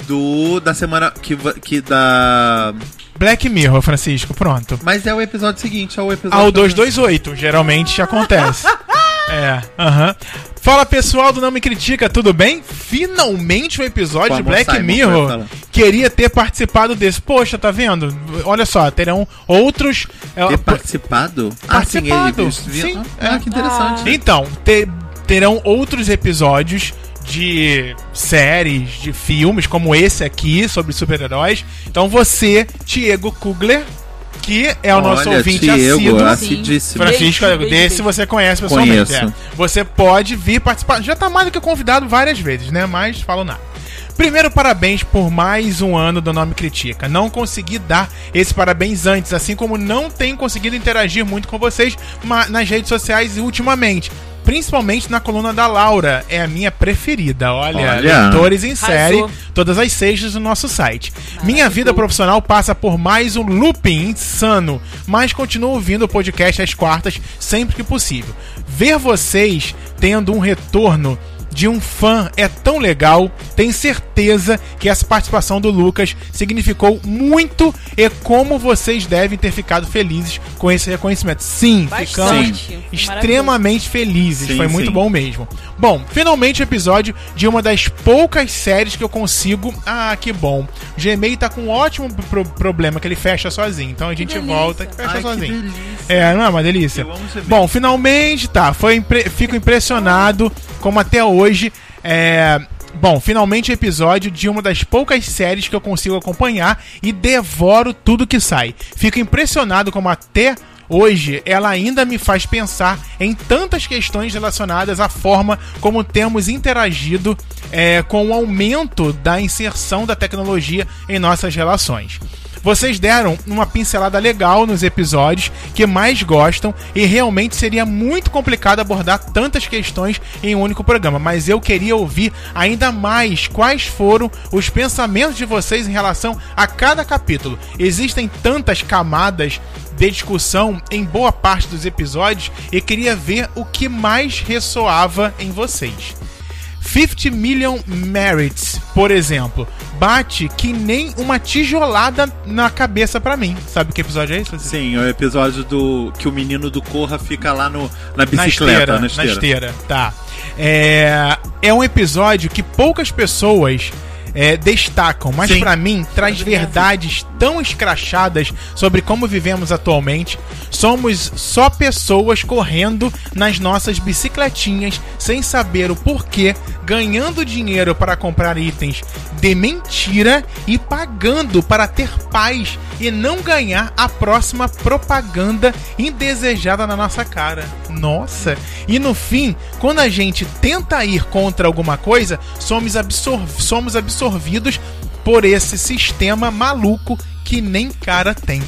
do da semana que que da Black Mirror, Francisco, pronto. Mas é o episódio seguinte, é o episódio. Ao Ah, 228, geralmente acontece. é, aham. Fala pessoal do Não Me Critica, tudo bem? Finalmente um episódio de Black Simon, Mirror. Queria ter participado desse. Poxa, tá vendo? Olha só, terão outros. é, Ter participado? Participado, Ah, sim, ele viu- sim, Ah, é. que interessante. Então, te- terão outros episódios de séries, de filmes, como esse aqui, sobre super-heróis. Então você, Diego Kugler, que é o nosso Olha, ouvinte Diego, assíduo. assidíssimo. Francisco, Beijo, beijo, desse beijo. você conhece pessoalmente. É. Você pode vir participar. Já tá mais do que convidado várias vezes, né? Mas falo nada. Primeiro, parabéns por mais um ano do Nome Critica. Não consegui dar esse parabéns antes, assim como não tenho conseguido interagir muito com vocês nas redes sociais e ultimamente. Principalmente na coluna da Laura, é a minha preferida. Olha, Olha. leitores em série, Arrasou. todas as sextas no nosso site. Minha vida profissional passa por mais um looping insano, mas continuo ouvindo o podcast às quartas sempre que possível. Ver vocês tendo um retorno de um fã é tão legal. Tenho certeza que essa participação do Lucas significou muito e como vocês devem ter ficado felizes com esse reconhecimento. Sim, Bastante. ficamos extremamente felizes. Sim, Foi muito sim. bom mesmo. Bom, finalmente o episódio de uma das poucas séries que eu consigo. Ah, que bom. O Gmail tá com um ótimo pro- problema que ele fecha sozinho. Então a gente delícia. volta e fecha Ai, que sozinho. delícia. É, não é uma delícia? Eu amo Gmail. Bom, finalmente, tá. Foi impre- Fico impressionado como até hoje. É. Bom, finalmente episódio de uma das poucas séries que eu consigo acompanhar e devoro tudo que sai. Fico impressionado como até hoje ela ainda me faz pensar em tantas questões relacionadas à forma como temos interagido é, com o aumento da inserção da tecnologia em nossas relações. Vocês deram uma pincelada legal nos episódios que mais gostam e realmente seria muito complicado abordar tantas questões em um único programa, mas eu queria ouvir ainda mais quais foram os pensamentos de vocês em relação a cada capítulo. Existem tantas camadas de discussão em boa parte dos episódios e queria ver o que mais ressoava em vocês. 50 Million Merits, por exemplo, bate que nem uma tijolada na cabeça pra mim. Sabe que episódio é esse? Sim, é o episódio do que o menino do Corra fica lá no, na Na bicicleta, esteira, na esteira. na esteira, tá. É, é um episódio que poucas pessoas é, destacam, mas pra mim traz verdades tão escrachadas sobre como vivemos atualmente. Somos só pessoas correndo nas nossas bicicletinhas sem saber o porquê, ganhando dinheiro para comprar itens de mentira e pagando para ter paz e não ganhar a próxima propaganda indesejada na nossa cara. Nossa! E no fim, quando a gente tenta ir contra alguma coisa, somos, absor somos absorvidos por esse sistema maluco que nem cara tem.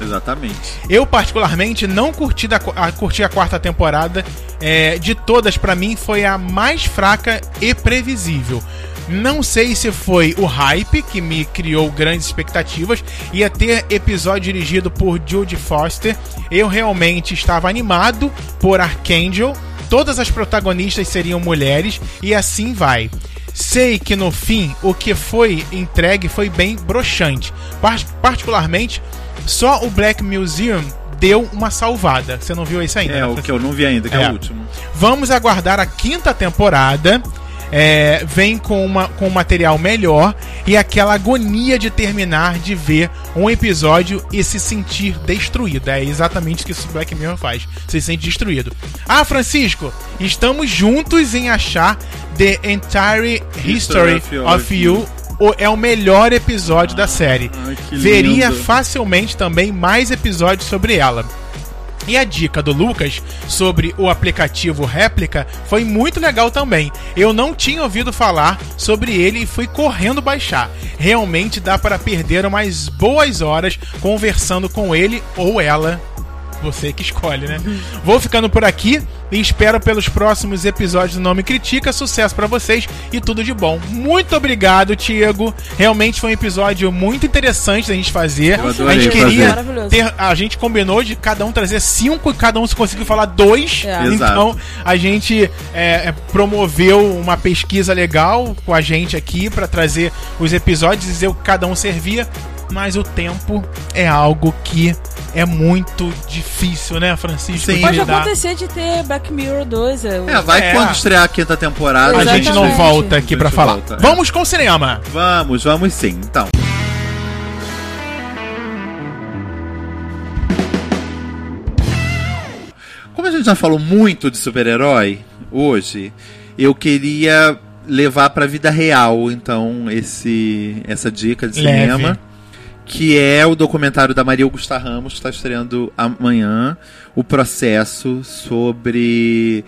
Exatamente. Eu, particularmente, não curti, da, a, curti a quarta temporada. É, de todas, pra mim, foi a mais fraca e previsível. Não sei se foi o hype que me criou grandes expectativas. Ia ter episódio dirigido por Jude Foster. Eu realmente estava animado por Archangel. Todas as protagonistas seriam mulheres e assim vai. Sei que no fim o que foi entregue foi bem broxante. Par- particularmente, só o Black Museum deu uma salvada. Você não viu isso ainda? É, né, o que eu não vi ainda, que é, É. o último. Vamos aguardar a quinta temporada. É, vem com, uma, com um material melhor e aquela agonia de terminar de ver um episódio e se sentir destruído. É exatamente o que o Black Mirror faz. Se sente destruído. Ah, Francisco, estamos juntos em achar The Entire History, History of, You é o melhor episódio da série. Ai, Veria facilmente também mais episódios sobre ela. E a dica do Lucas sobre o aplicativo Réplica foi muito legal também. Eu não tinha ouvido falar sobre ele e fui correndo baixar. Realmente dá para perder umas boas horas conversando com ele ou ela. Você que escolhe, né? Vou ficando por aqui e espero pelos próximos episódios do Nome Critica. Sucesso pra vocês e tudo de bom. Muito obrigado, Tiago. Realmente foi um episódio muito interessante da gente fazer. A gente fazer. queria Maravilhoso. ter, a gente combinou de cada um trazer cinco e cada um conseguiu falar dois. É. Então a gente é, é, promoveu uma pesquisa legal com a gente aqui pra trazer os episódios, dizer o que cada um servia. Mas o tempo é algo que é muito difícil, né, Francisco? Sim. de Pode lidar. acontecer de ter Black Mirror 2. É, É, vai É. quando estrear a quinta temporada. A gente não Exatamente. volta aqui A pra gente falar. volta, é. Vamos com o cinema. Vamos, vamos sim. Então. Como a gente já falou muito de super-herói hoje, eu queria levar pra vida real, então, esse essa dica de Leve. cinema. Que é o documentário da Maria Augusta Ramos, que está estreando amanhã. O processo sobre.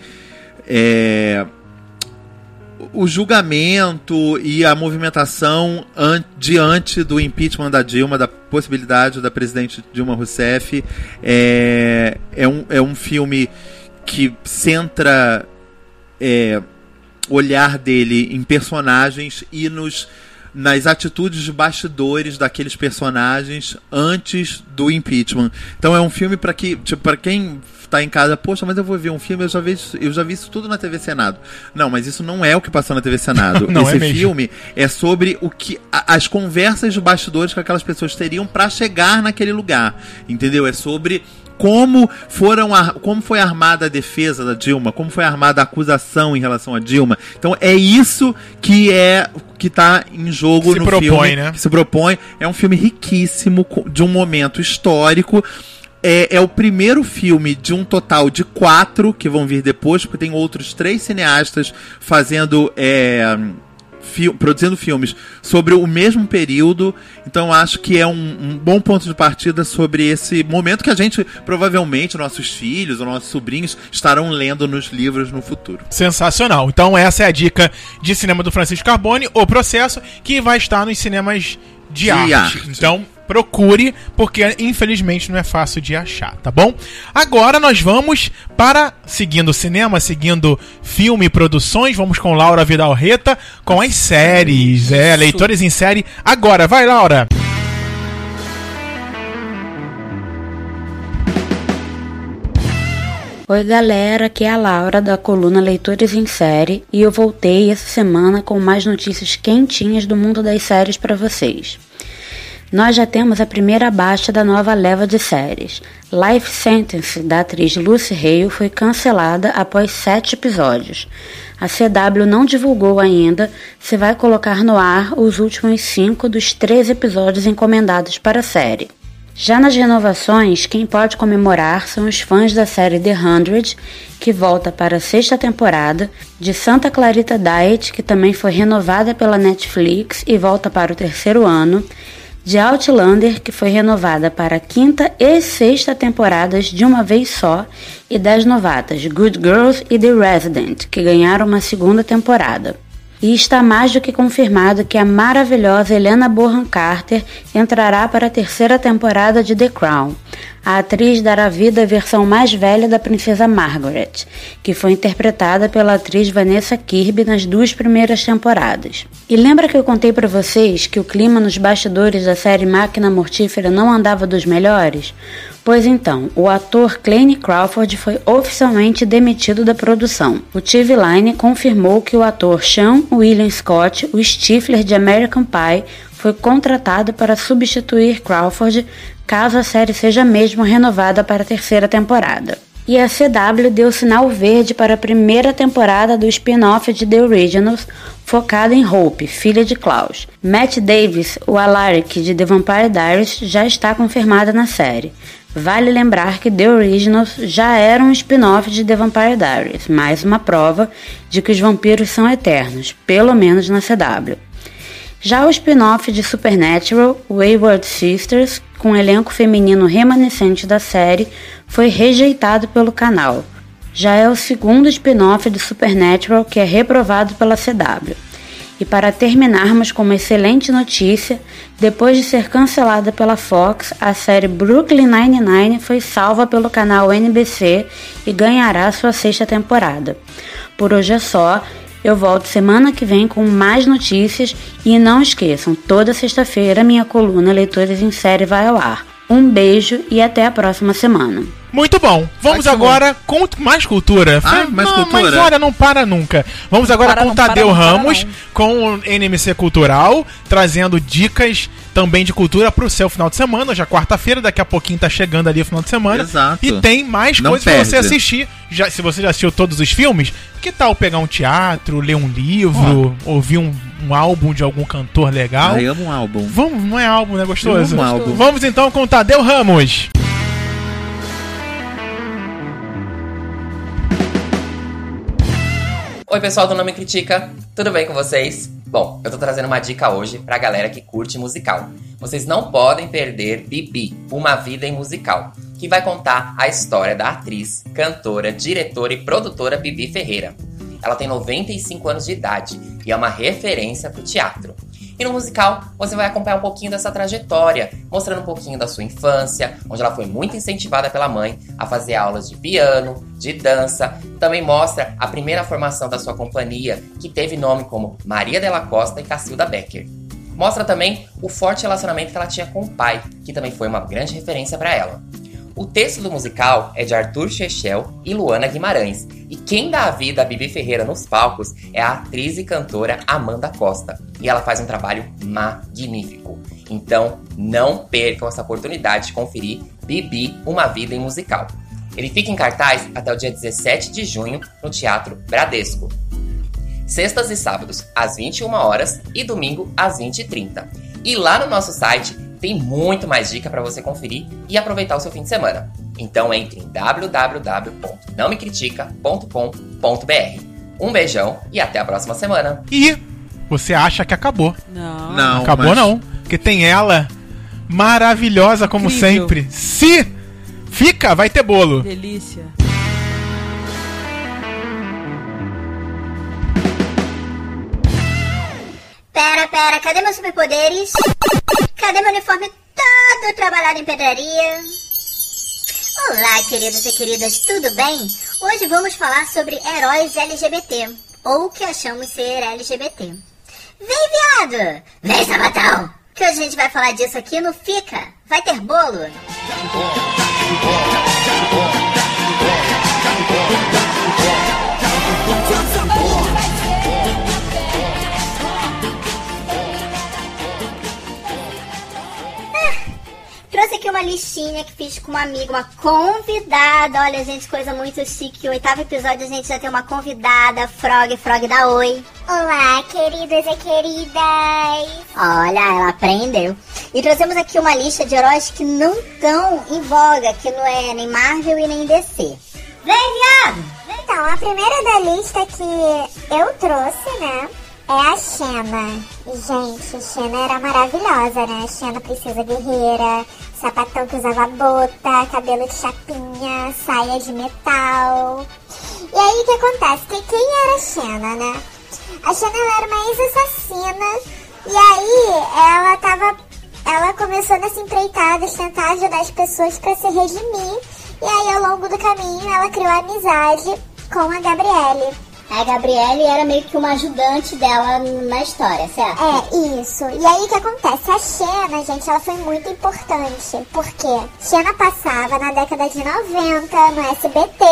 é, o julgamento e a movimentação an- diante do impeachment da Dilma, da possibilidade da presidente Dilma Rousseff, é, é, um, é um filme que centra é, olhar dele em personagens e nos nas atitudes de bastidores daqueles personagens antes do impeachment. Então é um filme para que, tipo, para quem tá em casa, poxa, mas eu vou ver um filme, eu já vi, isso- eu já vi isso tudo na TV Senado. Não, mas isso não é o que passou na TV Senado. Não é Esse mesmo. filme é sobre o que a- as conversas de bastidores que aquelas pessoas teriam para chegar naquele lugar, entendeu? É sobre como foram ar- como foi armada a defesa da Dilma, como foi armada a acusação em relação a Dilma. Então é isso que é que tá em jogo Se no propõe, filme, né? que se propõe. É um filme riquíssimo de um momento histórico. É, é o primeiro filme de um total de quatro que vão vir depois, porque tem outros três cineastas fazendo. é, fi- produzindo filmes sobre o mesmo período. Então acho que é um, um bom ponto de partida sobre esse momento que a gente, provavelmente, nossos filhos ou nossos sobrinhos estarão lendo nos livros no futuro. Sensacional. Então essa é a dica de cinema do Francisco Carbone, O Processo, que vai estar nos cinemas de, De arte. arte. Então procure, porque infelizmente não é fácil de achar, tá bom? Agora nós vamos para, seguindo o cinema, seguindo filme e produções, vamos com Laura Vidal Reta, com as séries, é, leitores em série. Agora, vai Laura! Oi galera, aqui é a Laura da coluna Leitores em Série e eu voltei essa semana com mais notícias quentinhas do mundo das séries para vocês. Nós já temos a primeira baixa da nova leva de séries. Life Sentence, da atriz Lucy Hale, foi cancelada após sete episódios. A CW não divulgou ainda se vai colocar no ar os últimos cinco dos três episódios encomendados para a série. Já nas renovações, quem pode comemorar são os fãs da série The Hundred, que volta para a sexta temporada, de Santa Clarita Diet, que também foi renovada pela Netflix e volta para o terceiro ano, de Outlander, que foi renovada para a quinta e sexta temporadas de uma vez só, e das novatas Good Girls e The Resident, que ganharam uma segunda temporada. E está mais do que confirmado que a maravilhosa Helena Bonham Carter entrará para a terceira temporada de The Crown. A atriz dará vida à versão mais velha da princesa Margaret, que foi interpretada pela atriz Vanessa Kirby nas duas primeiras temporadas. E lembra que eu contei para vocês que o clima nos bastidores da série Máquina Mortífera não andava dos melhores? Pois então, o ator Claney Crawford foi oficialmente demitido da produção. O TV Line confirmou que o ator Sean William Scott, o Stifler de American Pie, foi contratado para substituir Crawford caso a série seja mesmo renovada para a terceira temporada. E a CW deu sinal verde para a primeira temporada do spin-off de The Originals, focada em Hope, filha de Klaus. Matt Davis, o Alaric de The Vampire Diaries, já está confirmada na série. Vale lembrar que The Originals já era um spin-off de The Vampire Diaries, mais uma prova de que os vampiros são eternos, pelo menos na CW. Já o spin-off de Supernatural, Wayward Sisters, com o elenco feminino remanescente da série, foi rejeitado pelo canal. Já é o segundo spin-off de Supernatural que é reprovado pela CW. E para terminarmos com uma excelente notícia, depois de ser cancelada pela Fox, a série Brooklyn Nine-Nine foi salva pelo canal NBC e ganhará sua sexta temporada. Por hoje é só, eu volto semana que vem com mais notícias e não esqueçam, toda sexta-feira minha coluna Leitores em Série vai ao ar. Um beijo e até a próxima semana. Muito bom. Vamos Ótimo. agora com mais cultura. Ah, mais não, cultura? Mas olha, não para nunca. Vamos agora Para, com o não para, Tadeu para, Ramos, não. com o NMC Cultural, trazendo dicas também de cultura pro seu final de semana. Hoje é quarta-feira, daqui a pouquinho tá chegando ali o final de semana. Exato. E tem mais coisas pra você assistir. Já, se você já assistiu todos os filmes, que tal pegar um teatro, ler um livro, ouvir um, um álbum de algum cantor legal? Ai, amo um álbum. Vamos, não é álbum, né? Gostoso? Eu amo álbum. Vamos então com o Tadeu Ramos. Oi, pessoal do Não Me Critica, tudo bem com vocês? Bom, eu tô trazendo uma dica hoje pra galera que curte musical. Vocês não podem perder Bibi, Uma Vida em Musical, que vai contar a história da atriz, cantora, diretora e produtora Bibi Ferreira. Ela tem 95 anos de idade e é uma referência pro teatro. E no musical, você vai acompanhar um pouquinho dessa trajetória, mostrando um pouquinho da sua infância, onde ela foi muito incentivada pela mãe a fazer aulas de piano, de dança. Também mostra a primeira formação da sua companhia, que teve nome como Maria Della Costa e Cacilda Becker. Mostra também o forte relacionamento que ela tinha com o pai, que também foi uma grande referência para ela. O texto do musical é de Arthur Chechel e Luana Guimarães. E quem dá a vida a Bibi Ferreira nos palcos é a atriz e cantora Amanda Costa. E ela faz um trabalho magnífico. Então, não percam essa oportunidade de conferir Bibi, Uma Vida em Musical. Ele fica em cartaz até o dia 17 de junho no Teatro Bradesco. Sextas e sábados, às 21 horas e domingo, às 20h30. E lá no nosso site tem muito mais dica para você conferir e aproveitar o seu fim de semana. Então entre em www.nãomecritica.com.br. Um beijão e até a próxima semana. E você acha que acabou. Não. Não, acabou mas- não. Porque tem ela, maravilhosa como Incrível. sempre. Se fica, vai ter bolo. Delícia. Pera, pera, cadê meus superpoderes? Cadê meu uniforme todo trabalhado em pedraria? Olá, queridos e queridas, tudo bem? Hoje vamos falar sobre heróis LGBT, ou que achamos ser LGBT. Vem, viado! Vem, sabatão! Que hoje a gente vai falar disso aqui no Fica. Vai ter bolo? Uma listinha que fiz com uma amiga, uma convidada. Olha, gente, coisa muito chique. O oitavo episódio a gente já tem uma convidada, Frog, Frog da Oi. Olá, queridos e queridas. Olha, ela aprendeu. E trouxemos aqui uma lista de heróis que não estão em voga, que não é nem Marvel e nem DC. Vem, viado! Então, a primeira da lista que eu trouxe, né, é a Xena. Gente, Xena era maravilhosa, né? Xena princesa guerreira, sapatão que usava bota, cabelo de chapinha, saia de metal. E aí, o que acontece? Que quem era a Xena, né? A Xena era uma ex-assassina e aí ela tava... Ela começou nessa empreitada de tentar ajudar as pessoas pra se redimir. E aí, ao longo do caminho, ela criou amizade com a Gabriele. A Gabriele era meio que uma ajudante dela na história, certo? É, isso. E aí o que acontece? A Xena, gente, ela foi muito importante. Porque Xena passava na década de 90 no SBT.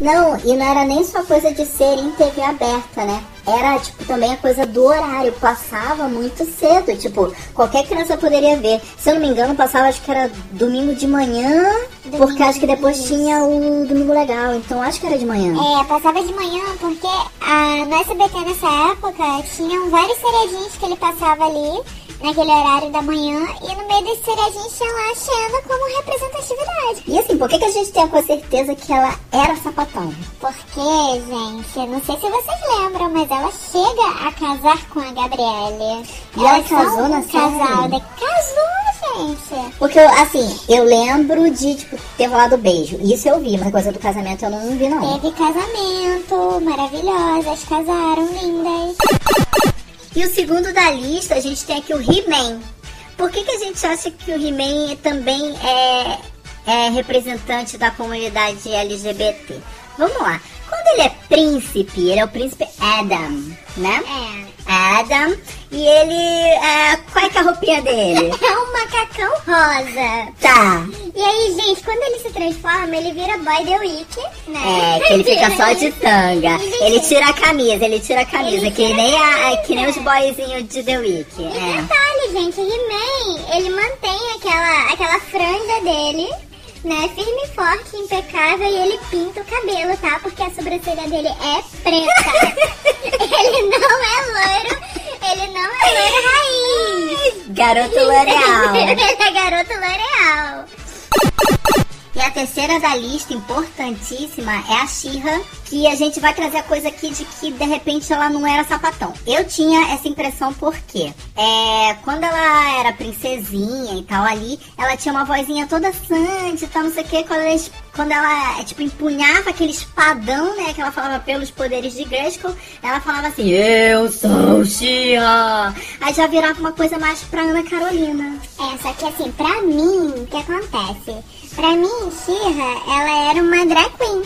Não, e não era nem só coisa de ser em TV aberta, né? Era, tipo, também a coisa do horário. Passava muito cedo. Tipo, qualquer criança poderia ver. Se eu não me engano, passava, acho que era domingo de manhã. porque acho que depois tinha o Domingo Legal. Então acho que era de manhã. É, passava de manhã porque a, no SBT nessa época tinham vários seriadinhos que ele passava ali. Naquele horário da manhã, e no meio desse seriadinho tinha lá a Xena como representatividade. E assim, por que, que a gente tem com certeza que ela era sapatão? Porque, gente, não sei se vocês lembram, mas ela chega a casar com a Gabriele. E ela casou na? De... Casou, gente. Porque, assim, eu lembro de, tipo, ter rolado beijo. Isso eu vi, mas a coisa do casamento eu não vi, não. Teve casamento, maravilhosas, casaram, lindas. E o segundo da lista, a gente tem aqui o He-Man. Por que, que a gente acha que o He-Man também é, é representante da comunidade LGBT? Vamos lá. Quando ele é príncipe, ele é o príncipe Adam, né? É. Adam. E ele. É, qual é com a roupinha dele? É um macacão rosa. Tá. E aí, gente, quando ele se transforma, ele vira boy The Week, né? É, que ele fica só de tanga. Ele- Ele tira a camisa, ele tira a camisa, Ele que tira nem, a a, camisa. que nem os boyzinhos de The Week. E É. detalhe, gente, He-Man, ele mantém aquela, aquela franja dele, né, firme e forte, impecável, e ele pinta o cabelo, tá? Porque a sobrancelha dele é preta. ele não é loiro, ele não é loiro raiz. Garoto L'Oreal. ele é garoto L'Oreal. E a terceira da lista, importantíssima, é a Xirra, que a gente vai trazer a coisa aqui de que de repente ela não era sapatão. Eu tinha essa impressão porque é, quando ela era princesinha e tal ali, ela tinha uma vozinha toda sante e tal, não sei o que, quando ela, quando ela é, tipo, empunhava aquele espadão, né, que ela falava pelos poderes de Grayskull, ela falava assim, eu sou Xirra. Aí já virava uma coisa mais pra Ana Carolina. É, só que assim, pra mim, o que acontece? Pra mim, Shira, ela era uma drag queen.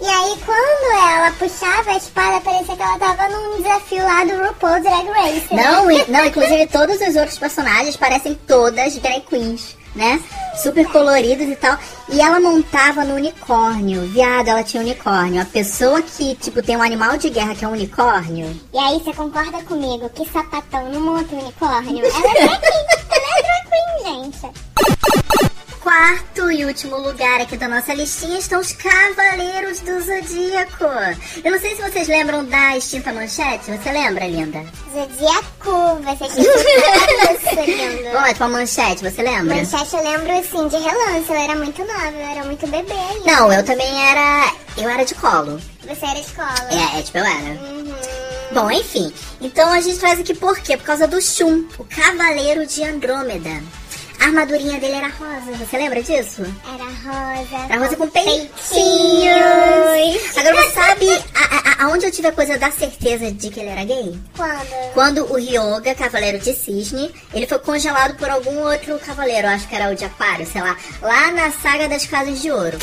E aí, quando ela puxava a espada, parecia que ela tava num desafio lá do RuPaul Drag Race. né? Não, e- não, inclusive todos os outros personagens parecem todas drag queens, né? Super coloridos e tal. E ela montava no unicórnio. Viado, ela tinha unicórnio. A pessoa que, tipo, tem um animal de guerra que é um unicórnio. E aí, você concorda comigo que sapatão não monta unicórnio? Ela é drag queen. Ela é drag queen, gente. Quarto e último lugar aqui da nossa listinha estão os Cavaleiros do Zodíaco. Eu não sei se vocês lembram da extinta manchete. Você lembra, linda? Zodíaco, estão lindo. Vamos lá, tipo a manchete, você lembra? Manchete eu lembro assim de relance, eu era muito nova, eu era muito bebê. Não, eu também era. Eu era de colo. Você era escola. É, é tipo, eu era. Uhum. Bom, enfim. Então a gente traz aqui por quê? Por causa do Shun, o Cavaleiro de Andrômeda. A armadurinha dele era rosa, você lembra disso? Era rosa. Era rosa com peitinhos. peitinhos. Agora você sabe a- a- aonde eu tive a coisa da certeza de que ele era gay? Quando? Quando o Ryoga, Cavaleiro de Cisne, ele foi congelado por algum outro cavaleiro, acho que era o de Aquário, sei lá, lá na saga das Casas de Ouro.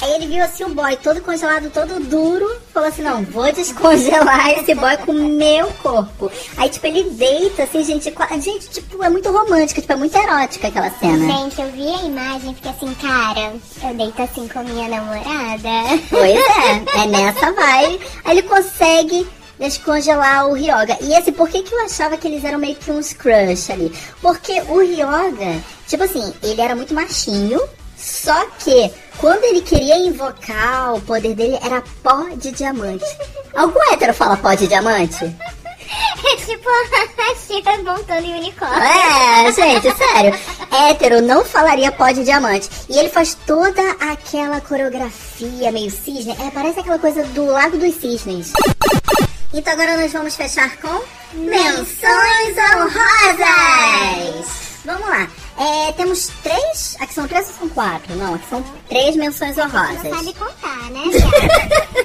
Aí ele viu assim o boy todo congelado, todo duro, falou assim, não, vou descongelar esse boy com o meu corpo. Aí, tipo, ele deita, assim, gente, gente, tipo, é muito romântica, tipo, é muito erótica aquela cena. Gente, eu vi a imagem e fiquei assim, cara, eu deito assim com minha namorada. Pois é, é nessa vibe. Aí ele consegue descongelar o Ryoga. E esse, por que, que eu achava que eles eram meio que uns crush ali? Porque o Ryoga, tipo assim, ele era muito machinho, só que quando ele queria invocar o poder dele era pó de diamante. Algum hétero fala pó de diamante? É tipo a Shira montando em unicórnio. É, gente, sério. Hétero não falaria pó de diamante. E ele faz toda aquela coreografia meio cisne. É, parece aquela coisa do Lago dos Cisnes. Então agora nós vamos fechar com menções honrosas. Vamos lá. É, temos três. Aqui são três ou são quatro? Não, aqui são três menções Não sabe contar, né?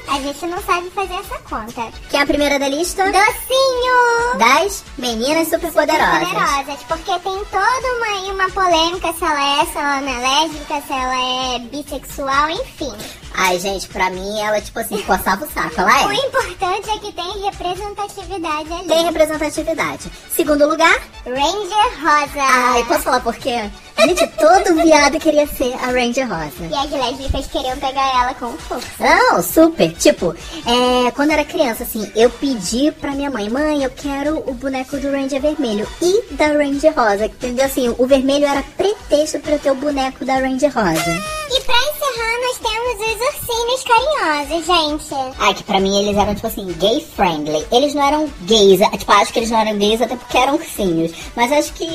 A gente não sabe fazer essa conta. Que é a primeira da lista Docinho! das meninas superpoderosas. Poderosas, porque tem toda uma, uma polêmica se ela é, se ela não é lésbica, se ela é bissexual, enfim. Ai, gente, pra mim ela, tipo assim, coçava o saco. Ela O é. importante é que tem representatividade ali. Tem representatividade. Segundo lugar, Ranger Rosa. Ai, posso falar por quê? Gente, todo viado queria ser a Ranger Rosa. E as lésbicas queriam pegar ela com força. Não, super. Tipo, é, quando era criança, assim, eu pedi pra minha mãe, mãe, eu quero o boneco do Ranger Vermelho e da Ranger Rosa. Entendeu? Assim, o vermelho era pretexto pra eu ter o boneco da Ranger Rosa. E pra encerrar, nós temos os ursinhos carinhosos, gente. Ah, que pra mim eles eram, tipo assim, gay friendly. Eles não eram gays, tipo, acho que eles não eram gays até porque eram ursinhos. Mas acho que,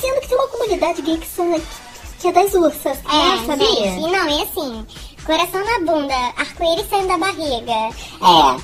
sendo que tem uma comunidade gay que, são, que é das ursas, É, né, sabia? gente, não, e assim, coração na bunda, arco-íris saindo da barriga. É,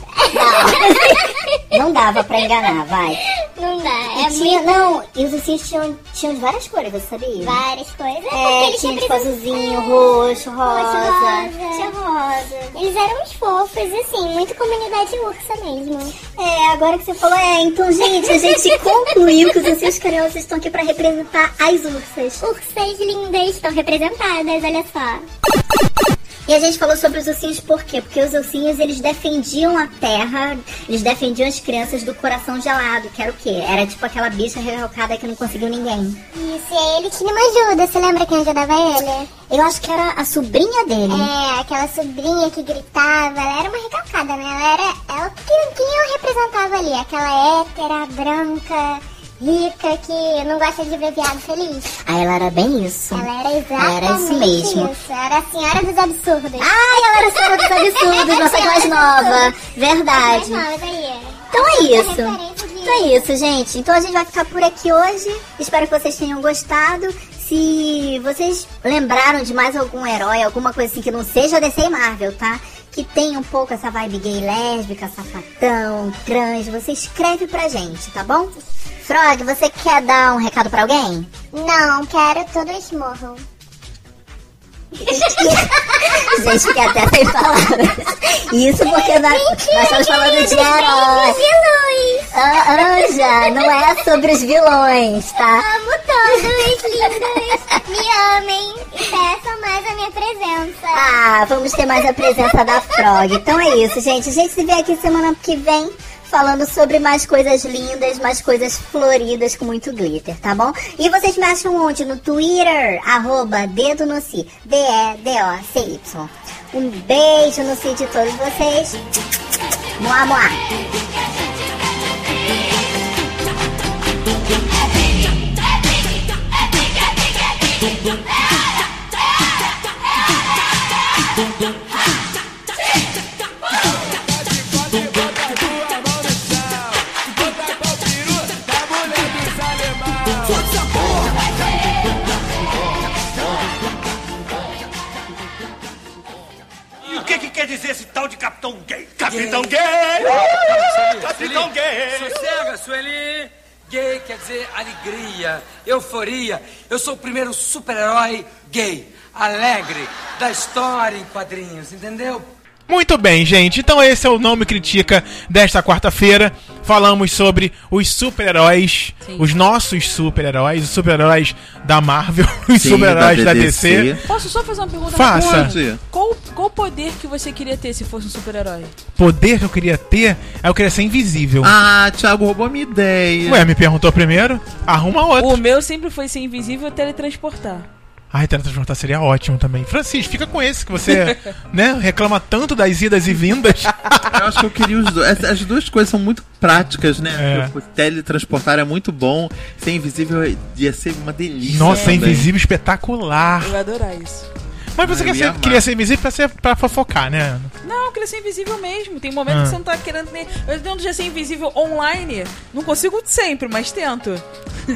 não. não dava pra enganar, vai. Não dá, E é tinha, muito... não, e os ursinhos tinham, tinham várias cores, você sabia? Várias coisas, é, É, tinha tipo azulzinho, roxo, rosa. rosa. Tinha rosa. Eles eram uns fofos, assim, muito comunidade ursa mesmo. É, agora que você falou, é, então, gente, a gente concluiu que os ursinhos carinhosos estão aqui pra representar as ursas. Ursas lindas estão representadas, olha só. E a gente falou sobre os ursinhos por quê? Porque os ursinhos, eles defendiam a terra, eles defendiam as crianças do coração gelado, que era o quê? Era tipo aquela bicha recalcada que não conseguiu ninguém. Isso, e ele tinha uma ajuda. Você lembra quem ajudava ele? Eu acho que era a sobrinha dele. É, aquela sobrinha que gritava. Ela era uma recalcada, né? Ela era. Ela, quem, quem eu representava ali? Aquela hétera, branca, rica, que não gosta de ver viado feliz. Ah, ela era bem isso. Ela era exatamente Era isso mesmo. isso. Era a senhora dos absurdos. Ai, ela era a senhora dos absurdos, nossa mais nova. Verdade. Daí. Então é Muita isso. de- Então é isso, gente. Então a gente vai ficar por aqui hoje. Espero que vocês tenham gostado. Se vocês lembraram de mais algum herói, alguma coisa assim que não seja DC e Marvel, tá? Que tem um pouco essa vibe gay lésbica, sapatão, trans, você escreve pra gente, tá bom? Frog, você quer dar um recado pra alguém? Não, quero todos morram. Gente, que até sem palavras. Isso porque nós, nós estamos falando de heróis. vilões. Ah, Anja, não é sobre os vilões, tá? Amo todos, lindos. Me amem e peçam mais a minha presença. Ah, vamos ter mais a presença da Frog. Então é isso, gente. A gente se vê aqui semana que vem falando sobre mais coisas lindas, mais coisas floridas com muito glitter, tá bom? E vocês me acham onde? No Twitter, arroba dedo no si, D-E-D-O-C-Y. Um beijo no si de todos vocês. Moá, moá. Quer dizer esse tal de Capitão Gay? Capitão Gay! Capitão Gay! Sossega, Sueli! Gay quer dizer alegria, euforia. Eu sou o primeiro super-herói gay, alegre, da história em quadrinhos, entendeu? Muito bem, gente. Então esse é o Não Me Critica desta quarta-feira. Falamos sobre os super-heróis, os nossos super-heróis, os super-heróis da Marvel, os super-heróis da da DC. Posso só fazer uma pergunta? Faça. Qual, qual poder que você queria ter se fosse um super-herói? Poder que eu queria ter, é eu queria ser invisível. Ah, Thiago roubou a minha ideia. Ué, me perguntou primeiro? Arruma outro. O meu sempre foi ser invisível e teletransportar. Ai, teletransportar seria ótimo também. Francisco, fica com esse que você, né, reclama tanto das idas e vindas. Eu acho que eu queria os dois. As, as duas coisas são muito práticas, né? É. O teletransportar é muito bom. Ser invisível ia ser uma delícia. Nossa, também. invisível espetacular. Eu ia adorar isso. Mas você quer ser- queria ser invisível pra, ser, pra fofocar, né? Não, eu queria ser invisível mesmo. Tem momentos Ah. que você não tá querendo nem. Eu tento já ser invisível online. Não consigo sempre, mas tento.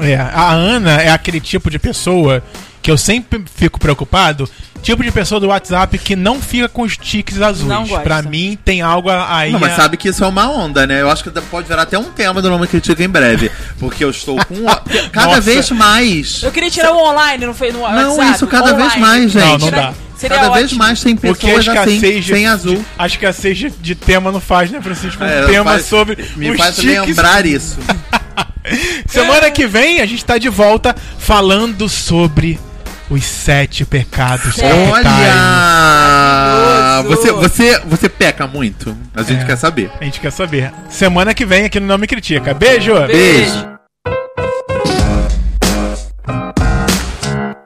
É, a Ana é aquele tipo de pessoa que eu sempre fico preocupado. Tipo de pessoa do WhatsApp que não fica com os tiques azuis. Não gosta. Pra mim tem algo aí. Não, mas a- sabe que isso é uma onda, né? Eu acho que pode virar até um tema do Nome Critica em breve. Porque eu estou com. Cada Nossa. vez mais. Eu queria tirar o online no, fe- no Não, WhatsApp. isso cada vez online. mais, gente. Não, não dá. Seria Cada vez ótimo. mais tem Porque pessoas assim, de, sem azul. de- a escassez de, de tema não faz, né, Francisco? Um É, tema faz- sobre Me os faz tiques. lembrar isso. Semana que vem a gente tá de volta falando sobre os sete pecados capitais. Olha! Você, você, você peca muito? A gente É. quer saber. A gente quer saber. Semana que vem aqui no Não Me Critica. Beijo! Beijo.